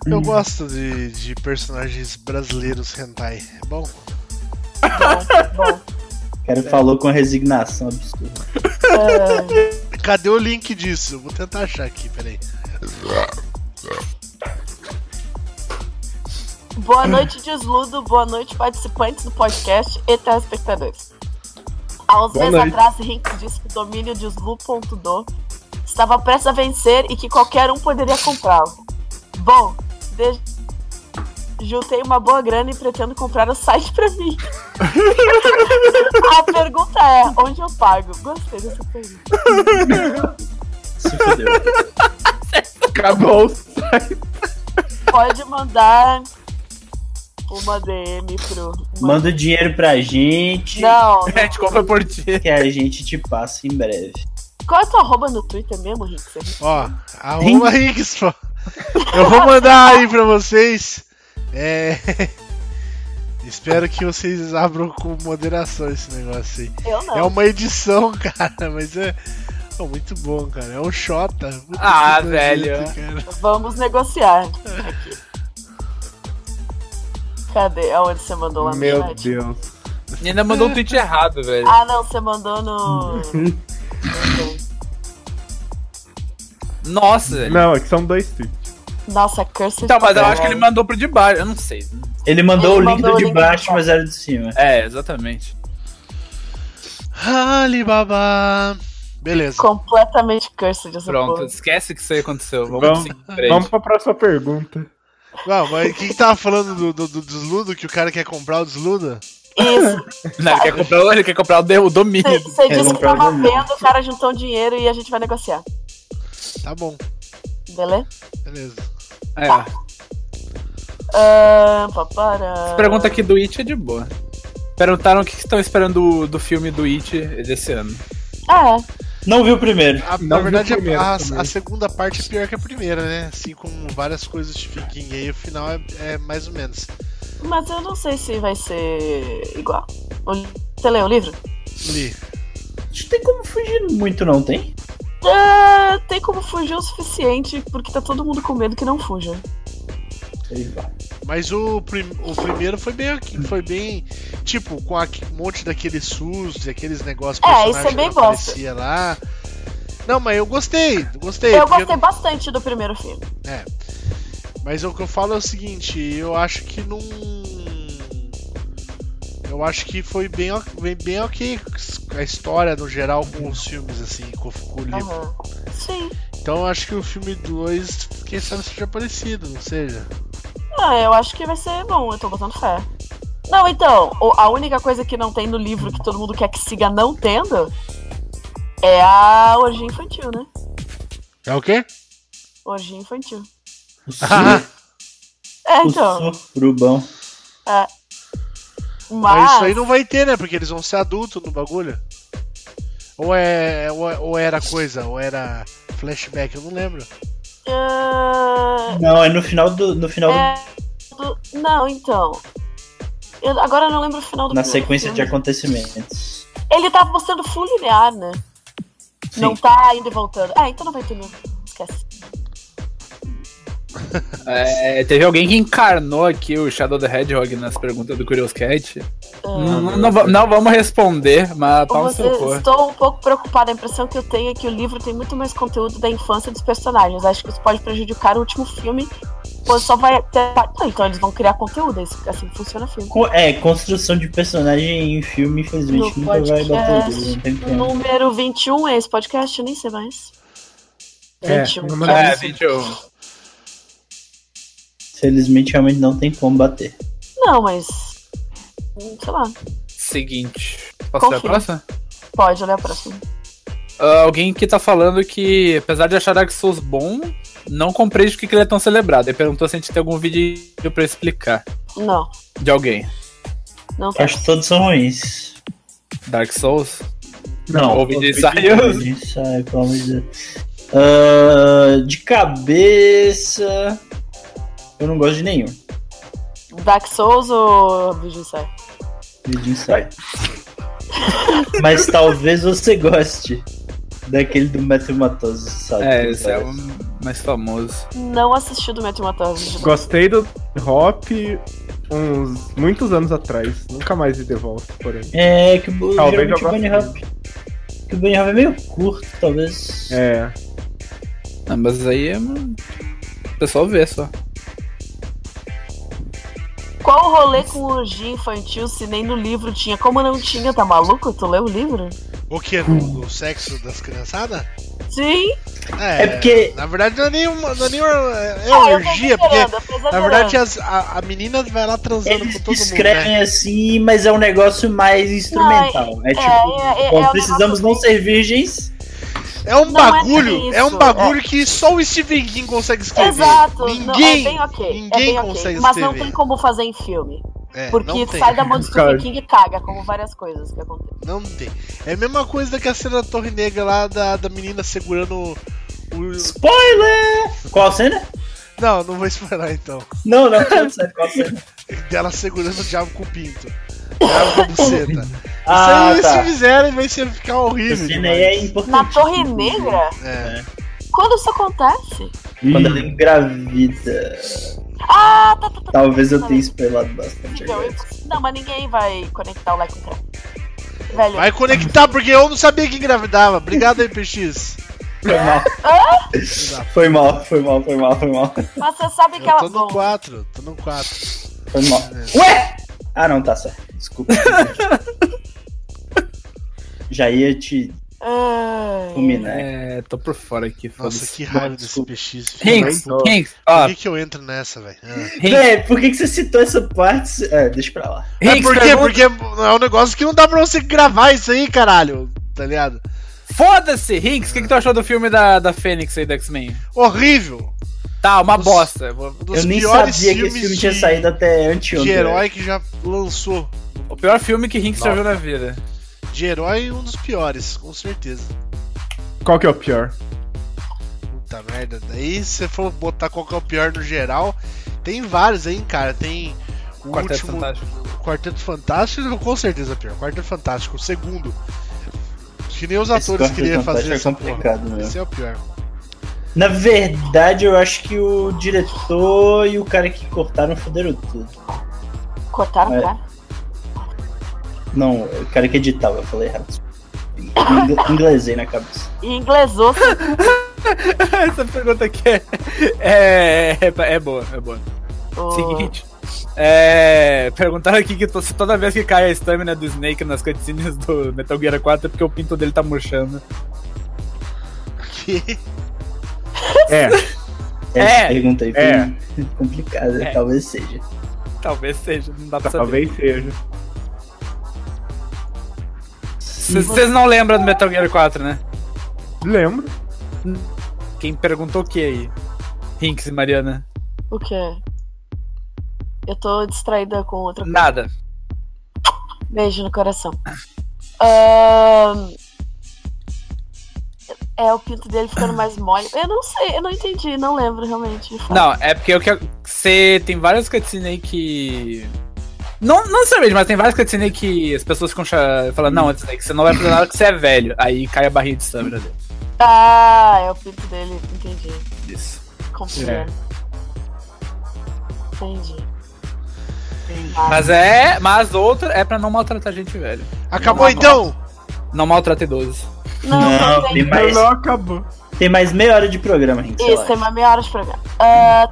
Eu gosto de, de personagens brasileiros hentai. É bom? Bom, bom. O cara falou com resignação absurda. É, Cadê o link disso? Vou tentar achar aqui, peraí. Boa noite, Desludo. Boa noite, participantes do podcast e telespectadores. Há uns meses atrás, Henrique disse que o domínio deslu.do estava prestes a vencer e que qualquer um poderia comprá-lo. Bom, desde... juntei uma boa grana e pretendo comprar o site pra mim. a pergunta é, onde eu pago? Gostei dessa pergunta. Se fudeu. Acabou o site. Pode mandar uma DM pro... Manda o dinheiro pra gente. Não, A gente compra por ti. Que a gente te passa em breve. Qual é a tua arroba no Twitter mesmo, Rick? Você- Ó, arruma Rix, pô. Eu vou mandar aí pra vocês. É. Espero que vocês abram com moderação esse negócio aí. Eu não. É uma edição, cara, mas é. é muito bom, cara. É um Xota. Ah, velho. cara. Vamos negociar. Aqui. Cadê? Aonde você mandou lá Meu? Deus. E ainda mandou um tweet errado, velho. Ah, não, você mandou no. Nossa, velho. Não, é que são dois tweets. Nossa, Cursed. Então, mas eu acho que ele mandou pro de baixo. Eu não sei. Ele mandou Ele o link mandou do o de link baixo, mas era de cima. É, exatamente. Alibaba. Beleza. Completamente cursed essa Pronto, porra. esquece que isso aí aconteceu. Vamos, Vamos, seguir em frente. vamos pra próxima pergunta. Não, mas quem que tava falando do, do, do desludo? Que o cara quer comprar o desludo? Isso. Não, ele quer comprar, ele quer comprar o, domínio. Você disse que tava vendo, o cara juntou um dinheiro e a gente vai negociar. Tá bom, Beleza? beleza. É. Ah, papara. Essa pergunta aqui do It é de boa. Perguntaram o que que estão esperando do, do filme do It desse ano. Ah, é. Não viu o primeiro. A- Não na vi verdade, primeiro a, a segunda parte é pior que a primeira, né? Assim, com várias coisas de fiquinho aí, o final é, é mais ou menos. Mas eu não sei se vai ser igual. O- Você leu o livro? Li. Não tem como fugir muito, não tem? Ah, tem como fugir o suficiente, porque tá todo mundo com medo que não fuja. Mas o, prim- o primeiro foi bem aqui, foi bem. Tipo, com a- um monte daqueles SUS, aqueles negócios É, isso é bem que aparecia lá. Não, mas eu gostei, gostei. Eu gostei bastante do primeiro filme. É. Mas o que eu falo é o seguinte, eu acho que não. Eu acho que foi bem, bem, bem ok a história no geral com os filmes, assim, com, com o livro. Aham. Sim. Então eu acho que o filme 2, quem sabe seja parecido, não seja? Ah, eu acho que vai ser bom, eu tô botando fé. Não, então, a única coisa que não tem no livro que todo mundo quer que siga não tendo é a orgia infantil, né? É o quê? Orgia infantil. Ah, É, o então. surubão. Mas, mas isso aí não vai ter, né? Porque eles vão ser adultos no bagulho. Ou é. Ou, é- ou era coisa, ou era flashback, eu não lembro. Ah, Não, é no final do. No final é do- Não, então. Eu, agora eu não lembro o final do na sequência de filme. acontecimentos. Ele tá mostrando full linear, né? Sim. Não tá indo e voltando. Ah, então não vai ter mesmo. Esquece. É, teve alguém que encarnou aqui o Shadow the Hedgehog nas perguntas do Curious Cat. Ah. Não, não, não va- não vamos responder, mas pau Você- estou um pouco preocupada. A impressão que eu tenho é que o livro tem muito mais conteúdo da infância dos personagens. Acho que isso pode prejudicar o último filme. Pois só vai ter. Não, então eles vão criar conteúdo. é isso- Assim que funciona o filme. Co- É, construção de personagem em filme, infelizmente, No nunca vai podcast. tem como. Número 21 é esse podcast? Eu nem sei mais. É, 21. número É, 21. 21. Felizmente, realmente não tem como bater. Não, mas. Sei lá. Seguinte. Posso ler a próxima? Pode olhar a próxima. Ah, alguém que tá falando que, apesar de achar Dark Souls bom, não compreende porque que ele é tão celebrado. Ele perguntou se a gente tem algum vídeo pra explicar. Não, De alguém. não tem. Acho que todos são ruins. Dark Souls? Não, o vídeo o ensaio. o vídeo ensaio, pelo amor de Deus. Ah, de cabeça. Eu não gosto de nenhum. Dark Souls ou? Vídeo ensaio. Mas talvez você goste daquele do Matthew sabe? É, esse é o mais famoso. Não assisti do Matthew. Gostei do Hop uns muitos anos atrás. Nunca mais vi de volta, porém. É, que o, Talvez eu o Bunny Hop. Que o Bunny Hop é meio curto, talvez. É. Não, mas aí é. O pessoal vê só. Qual o rolê com orgia infantil se nem no livro tinha? Como não tinha, tá maluco? Tu leu o livro? O que? No, no sexo das criançadas? Sim. É porque- Na verdade não é nenhuma. Não é, nenhuma, é Ah, orgia, porque. Na verdade, as- a, a menina vai lá transando Eles com todo mundo. escrevem Né? assim, mas é um negócio mais instrumental. é, é, tipo, é, é, bom, é um precisamos negócio não ser virgens. É um Não é bagulho. É, um isso, bagulho que só o Stephen King consegue escrever. Exato. Ninguém. não, é bem ok. ninguém é consegue Mas não tem como fazer em filme. É, Porque não tem. sai da mão do. Stephen King e caga, como várias coisas que acontecem. Não tem. É a mesma coisa que a cena da Torre Negra lá da, da menina segurando o. Spoiler! Qual cena? Não, não vou esperar então. Não, não, não sei qual cena. Dela segurando o diabo com o pinto. Com buceta. Ah, Isso aí, tá. se fizerem, vai ser ficar horrível. aí é importante. Na Torre Negra? É. Quando isso acontece? Quando ela engravida. Ah, tá, tá, tá. Talvez eu tá, tenha tá. spoilado bastante Então, eu- Não, mas ninguém vai conectar o like com o Velho, Vai conectar, porque eu não sabia que engravidava. Obrigado aí, PX. Foi mal. Foi mal, foi mal, foi mal, foi mal. mas você sabe que Eu ela. tô no Bom, 4, tô no 4. Foi mal. Ué! Ah, não, tá certo. Desculpa. Já ia te ai, fulminar. É, tô por fora aqui, Nossa, que raiva desse. PX. da puta. Hinks, Por que, que eu entro nessa, velho? Ah. Véi, por que, que você citou essa parte? É, deixa pra lá. É Hinks, por quê? pergunta- Porque é um negócio que não dá pra você gravar isso aí, caralho. Tá ligado? Foda-se, Hinks, o que, que tu achou do filme da, da Fênix aí do X-Men? Horrível. Tá, uma Os- bosta. eu Um dos nem sabia que esse filme tinha de, saído até de anteontem. herói que já lançou. O pior filme que Hinks já viu na vida. De herói, um dos piores, com certeza. Qual que é o pior? Puta merda. Daí, se você for botar qual que é o pior no geral, tem vários aí, cara. Tem o Quarteto último. Fantástico. Quarteto Fantástico, com certeza é pior. Quarteto Fantástico, o segundo. Que nem os Esse atores queriam fazer é essa porra. complicado mesmo. Esse é o pior. Na verdade, eu acho que o diretor e o cara que cortaram fuderam tudo. Cortaram É. o cara? Não, o cara que editava, eu falei errado. Ingl- Inglesei na cabeça. Inglesou. Essa pergunta aqui é, é, é, é boa, é boa. o- Seguinte. É, perguntaram aqui que se toda vez que cai a stamina do Snake nas cutscenes do Metal Gear 4 é porque o pinto dele tá murchando. Que? É, Essa É, pergunta aí foi é. complicada, É. talvez seja. Talvez seja, não dá pra saber. talvez seja. Vocês não lembram do Metal Gear 4, né? Lembro. Quem perguntou o que aí? Rinks e Mariana? O quê? Eu tô distraída com outra coisa. Nada. Beijo no coração. Ahn, É o pinto dele ficando mais mole. Eu não sei, eu não entendi, não lembro realmente. Não, é porque eu que você tem várias cutscenes aí que. Não, não necessariamente, mas tem várias cutscenes aí que as pessoas ficam falando, não, Snake, você não vai fazer nada que você é velho. Aí cai a barrinha de stamina dele. Ah, é o pinto dele, entendi. Isso. Compreendo. Entendi. Mas é. Mas outra é pra não maltratar gente velho. Acabou Não, então? Não maltrate idosos. Não, Não, não, tem mais, Não acabou. tem mais meia hora de programa, gente. Isso, tem uma meia hora de programa. Ah,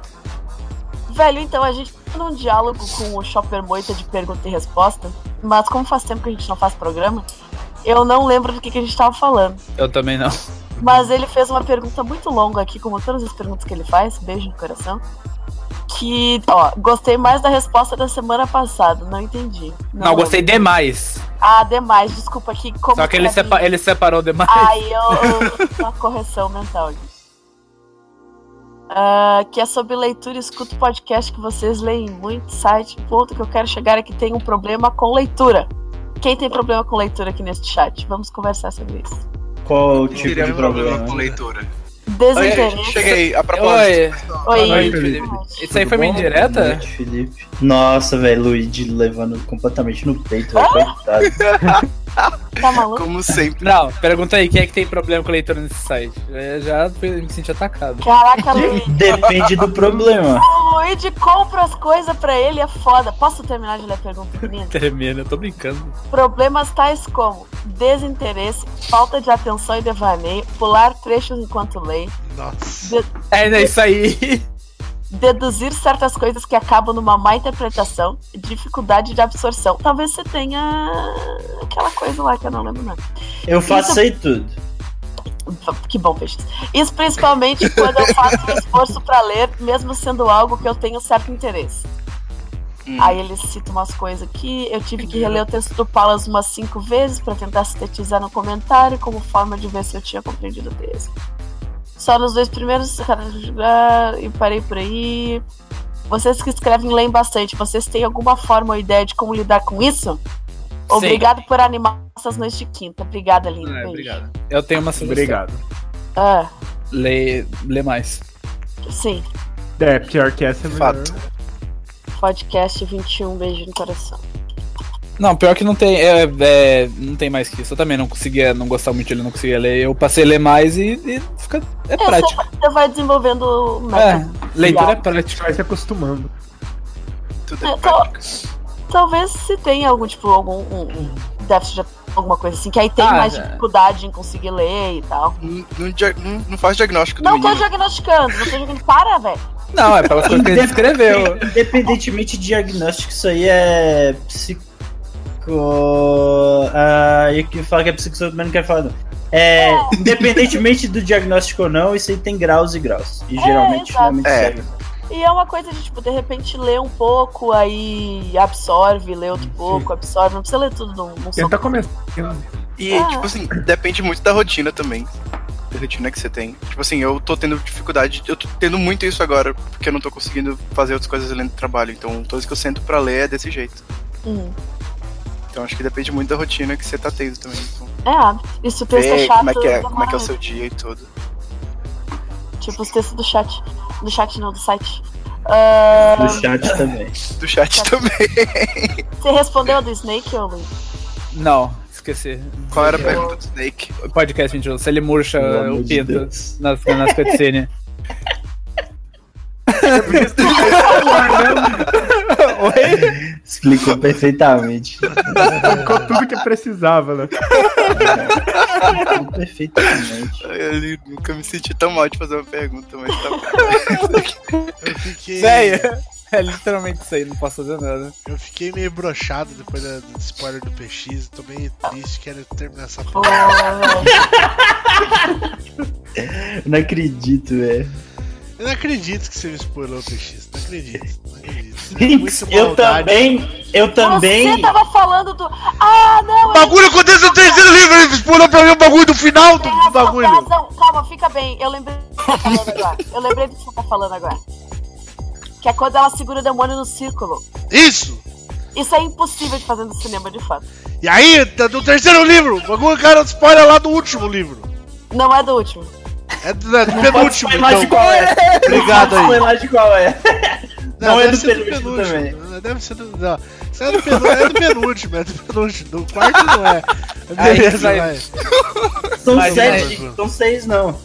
velho, então a gente tá num diálogo com o Shopper Moita de pergunta e resposta, mas como faz tempo que a gente não faz programa, eu não lembro do que, que a gente tava falando. Eu também não. Mas ele fez uma pergunta muito longa aqui, como todas as perguntas que ele faz, beijo no coração. Que, ó, gostei mais da resposta da semana passada, não entendi. Não, gostei demais. Ah, demais, desculpa aqui. Como Só que ele, mim- sepa ele separou demais. Aí eu, eu uma correção mental aqui. Ah, que é sobre leitura e escuto podcast que vocês leem muito site. Ponto que eu quero chegar é que tem um problema com leitura. Quem tem problema com leitura aqui neste chat? Vamos conversar sobre isso. Qual o tipo de problema problema? com leitura. Desinteresse. Cheguei, a propósito. Oi. Oi, Oi, Felipe. Isso aí foi Boa indireta? noite, Felipe. Nossa, velho, Luigi levando completamente no peito, velho, coitado. Tá maluco? Como sempre. Não, pergunta aí, quem é que tem problema com leitura nesse site? Eu já me senti atacado. Caraca, Luigi. Depende do problema. O Luigi compra as coisas pra ele, é foda. Posso terminar de ler a pergunta, menina? Tremendo, eu tô brincando. Problemas tais como desinteresse, falta de atenção e devaneio, pular trechos enquanto lê, Nossa. É, é isso aí. deduzir certas coisas que acabam numa má interpretação, dificuldade de absorção. Talvez você tenha aquela coisa lá que eu não lembro nada. Eu faço Isso- aí tudo. Que bom, peixes. Isso principalmente quando eu faço um esforço pra ler, mesmo sendo algo que eu tenho certo interesse. Hum. Aí ele cita umas coisas aqui. Eu tive que reler o texto do Palas umas cinco vezes pra tentar sintetizar no comentário, como forma de ver se eu tinha compreendido o texto. Só nos dois primeiros e parei por aí. Vocês que escrevem leem bastante. Vocês têm alguma forma ou ideia de como lidar com isso? Obrigado por animar essas noites de quinta. Obrigada, lindo. É, obrigado. Eu tenho uma sugestão. Obrigado. Ah, Lê, lê mais. sim. É, pior que essa é melhor. Fato. Podcast 21, beijo no coração. Não, pior que não tem. É, é, não tem mais que isso. Eu também não conseguia, não gostava muito, ele não conseguia ler. Eu passei a ler mais e, e fica. É É, prático. Você vai desenvolvendo o É, método. leitura é prática. Vai se acostumando. Tudo É, é tô- prática. Talvez se tenha algum, tipo, algum um, um déficit de alguma coisa assim, que aí tem Ah, mais é. dificuldade em conseguir ler e tal. Não, não não- faz diagnóstico do Não tô menino. diagnosticando, não tô diagnosticando. Para, velho. Não, é pelas coisas que ele escreveu. Independentemente de diagnóstico, isso aí é psico. Ah, eu que falo que é psicossocial, mas não quero falar não. É, independentemente do diagnóstico ou não, isso aí tem graus e graus. E geralmente exato. não é É. E é uma coisa de, tipo, de repente ler um pouco, aí absorve, lê outro pouco, absorve. Não precisa ler tudo num, num só. Tenta começar. E, Ah. tipo assim, depende muito da rotina também. Da rotina que você tem. Tipo assim, eu tô tendo dificuldade, eu tô tendo muito isso agora, porque eu não tô conseguindo fazer outras coisas além do trabalho. Então, todas que eu sento pra ler é desse jeito. Hum. Então, acho que depende muito da rotina que você tá tendo também. Então, É. E se o texto é ver chato. como é que é, como é que é o seu dia e tudo. Tipo os textos do chat. Do chat não, do site. Ah, Do chat também. Do chat Tá. também. você respondeu a do Snake, ou Luiz? Não. esqueci. Qual era a pergunta do Snake? O podcast mentiroso. Se ele murcha o pinto Deus. nas, nas cutscenes. Explicou perfeitamente. Ficou tudo que precisava, né? Explicou perfeitamente. Eu nunca me senti tão mal de fazer uma pergunta, mas tá bom. Eu fiquei. Véia, é literalmente isso aí, não posso fazer nada. Eu fiquei meio brochado depois da- do spoiler do PX. Tô meio triste, quero terminar essa porra. não acredito, velho. Eu não acredito que você me spoilou o PX. Não acredito. Não acredito. Muita eu também, eu Você também. tava falando do. Ah, não! O bagulho acontece no terceiro livro, ele spoilou pra mim o bagulho do final do, do bagulho. razão. Calma, fica bem. Eu lembrei do que você tá falando agora. Eu lembrei do que você tá falando agora. Que é quando ela segura o demônio no círculo. Isso! Isso é impossível de fazer no cinema, de fato. E aí, tá no terceiro livro, o bagulho, cara, spoiler lá do último livro. Não é do último. É do, é do penúltimo, spoiler de então. qual é. Obrigado aí. Lá de qual é. Não é deve do ser penúltimo também. Não, Deve ser do. Não. Isso é do, penúltimo, é do penúltimo, é do penúltimo. Do quarto não é. Aí, Beleza, vai. São Mas, sete, são seis não.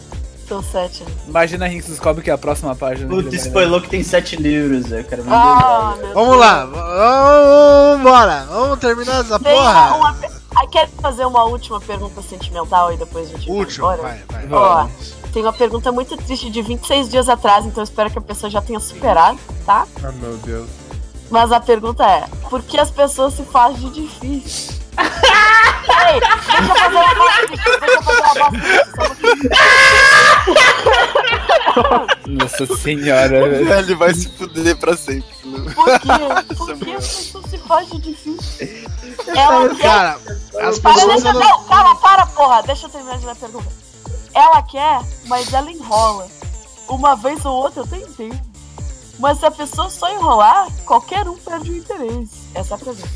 São sete. Imagina a Rinks descobre que é a próxima página. Puta, spoilou que tem sete livros. Eu quero ver. Ah, Vamos Deus. lá, vamos embora. Vamos terminar essa Tem porra. uma. Pe- Ah, quer fazer uma última pergunta sentimental e depois a gente vai Último, embora? vai, vai. Ó, vai. tem uma pergunta muito triste de 26 dias atrás, então espero que a pessoa já tenha superado, tá? Ah, meu Deus. Mas a pergunta é: por que as pessoas se fazem de difícil? Peraí, deixa eu fazer uma voz triste, deixa eu fazer uma voz triste. só pouquinho. Nossa senhora, velho. Ele vai se fuder pra sempre. Por quê? Por que as pessoas se de difícil? Ela quer. Cara, as Para, pessoas. deixa eu. Não, calma, para, porra. Deixa eu terminar de ler a pergunta. Ela quer, mas ela enrola. Uma vez ou outra eu tentei. Mas se a pessoa só enrolar, qualquer um perde o interesse. Essa é a pergunta.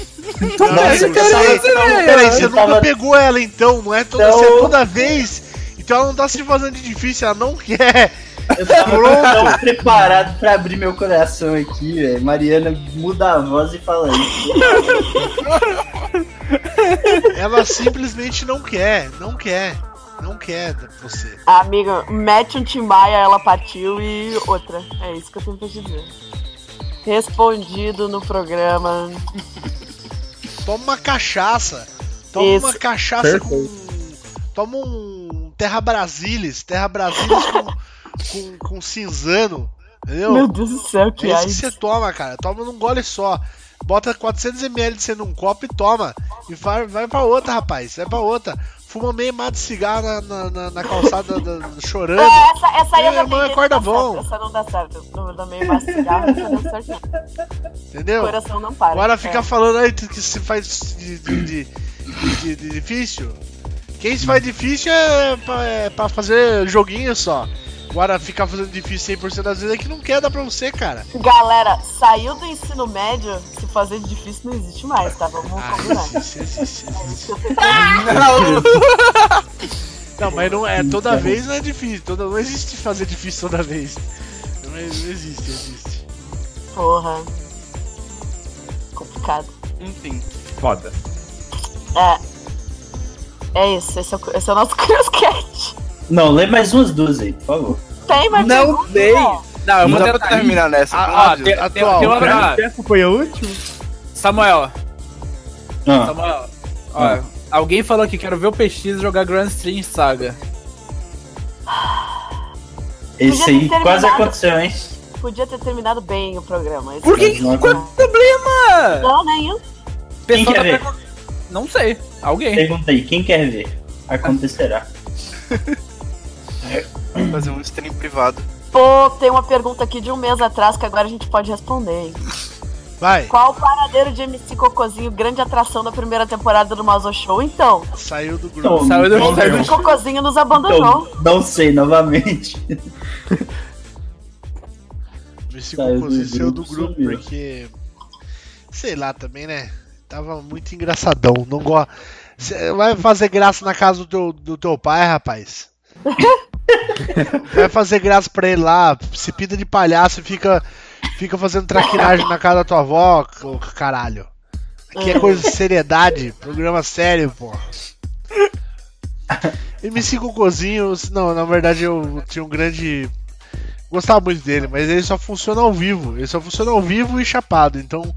Nossa, Não, peraí, cara, peraí, você nunca tava- pegou ela então, não é toda, Então- é toda vez. Então ela não tá se fazendo de difícil, ela não quer. Eu tava tão preparado pra abrir meu coração aqui, velho. Mariana muda a voz e fala isso. Ela simplesmente não quer, não quer, não quer você. Amiga, mete um Timbaia, ela partiu e outra. É isso que eu tenho pra te dizer. Respondido no programa. Toma uma cachaça. Toma Isso. uma cachaça com. Toma um Terra Brasilis. Terra Brasilis com, com, com cinzano. Entendeu? Meu Deus do céu, é que isso que você toma, cara. Toma num gole só. Bota 400ml de você num copo e toma. E vai, vai pra outra, rapaz. Vai pra outra. Fuma meio mato de cigarro na, na, na- na calçada da- chorando. É, essa, essa aí já mãe, acorda bom. certo. Essa não dá certo. No, no meio mais cigarro, essa não dá certo. não. Entendeu? O coração não para. Agora É. fica falando aí que se faz de, de, de- de- de difícil. Quem se faz difícil é pra, é pra fazer joguinho só. Agora ficar fazendo difícil 100% das vezes é que não quer dar pra você, cara. Galera, saiu do ensino médio, se fazer de difícil não existe mais, tá? Vamos Ah, combinar. Não, mas não é toda vez não é difícil. Toda, não existe fazer difícil toda vez. Não, é- não existe, existe. Porra. Complicado. Enfim. Foda. É. É isso, esse é o, esse é o nosso Curioscat. Não, lê mais umas duas aí, por favor. Tem, mas Não tem. não. Não, eu Não vou tentar. terminar nessa. Ah, ah, tem- atual. tem uma- Pra essa foi a última? Samuel, Ah, Samuel, ó, alguém falou que quero ver o PX jogar Grand Stream Saga. esse aí quase aconteceu, hein? Podia ter terminado bem o programa. Esse Por que? Qual é o aconteceu. problema? Não, nenhum. Quem Pessoal quer tá ver? pergun- Não sei. Alguém. Pergunta aí, quem quer ver? Acontecerá. Fazer um stream privado. Pô, tem uma pergunta aqui de um mês atrás que agora a gente pode responder, hein? Vai, Qual o paradeiro de MC Cocozinho, grande atração da primeira temporada do Mazo Show? Então, saiu do grupo. Então, Saiu do- do- MC Cocozinho nos abandonou. então, não sei, novamente. Do Cocôzinho saiu do grupo, grupo porque. Sei lá também, né? Tava muito engraçadão. Não gosta. Vai fazer graça na casa do teu, do teu pai, rapaz. Vai fazer graça pra ele lá, se pinta de palhaço e fica, fica fazendo traquinagem na casa da tua avó, caralho. Aqui é coisa de seriedade, programa sério, pô. MC Cocôzinho, não, na verdade eu tinha um grande. Gostava muito dele, mas ele só funciona ao vivo. Ele só funciona ao vivo e chapado. Então,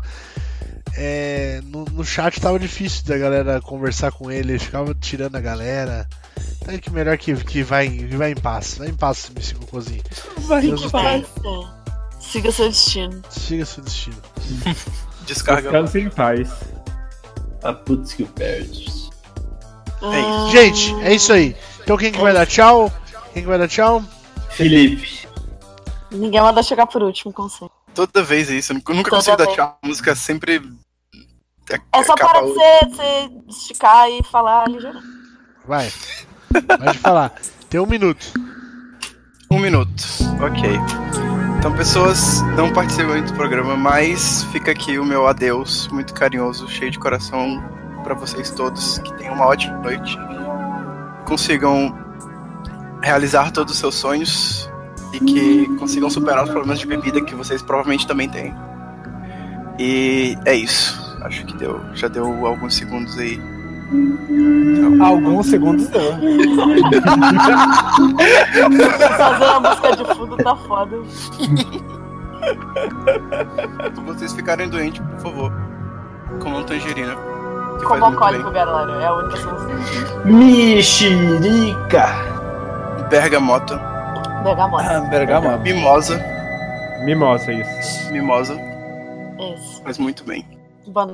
é, no, no chat tava difícil da galera conversar com ele. Ele ficava tirando a galera. Então é que melhor que, que, vai, que vai em paz. Vai em paz, MC Cocôzinho. Vai Deus em paz. Siga seu destino. Siga seu destino. Descarga. Descanse em paz. Ah, putz que o perde. É isso. Ah, Gente, é isso aí. Então quem que vai dar tchau? Quem que vai dar tchau? Felipe. Ninguém manda chegar por último, sempre. Toda vez é isso. Eu nunca Toda consigo dar vez. tchau. A música é sempre. É só para você, você esticar e falar ligeiramente. Vai. Pode falar. Tem um minuto. Um minuto. Ok. Então, pessoas, não participam do programa, mas fica aqui o meu adeus muito carinhoso, cheio de coração pra vocês todos. Que tenham uma ótima noite. Consigam realizar todos os seus sonhos e que consigam superar os problemas de bebida que vocês provavelmente também têm. E é isso. Acho que deu, já deu alguns segundos aí. Alguns segundos deu. Fazer a música de fundo tá foda. Se vocês ficarem doentes, por favor, comam tangerina. Muito alcoólico, galera. É a única solução. Mexerica. Bergamota, Bergamota. Ah, Bergamota. mimosa, Mimosa, isso. mimosa, Isso. faz muito bem. Boa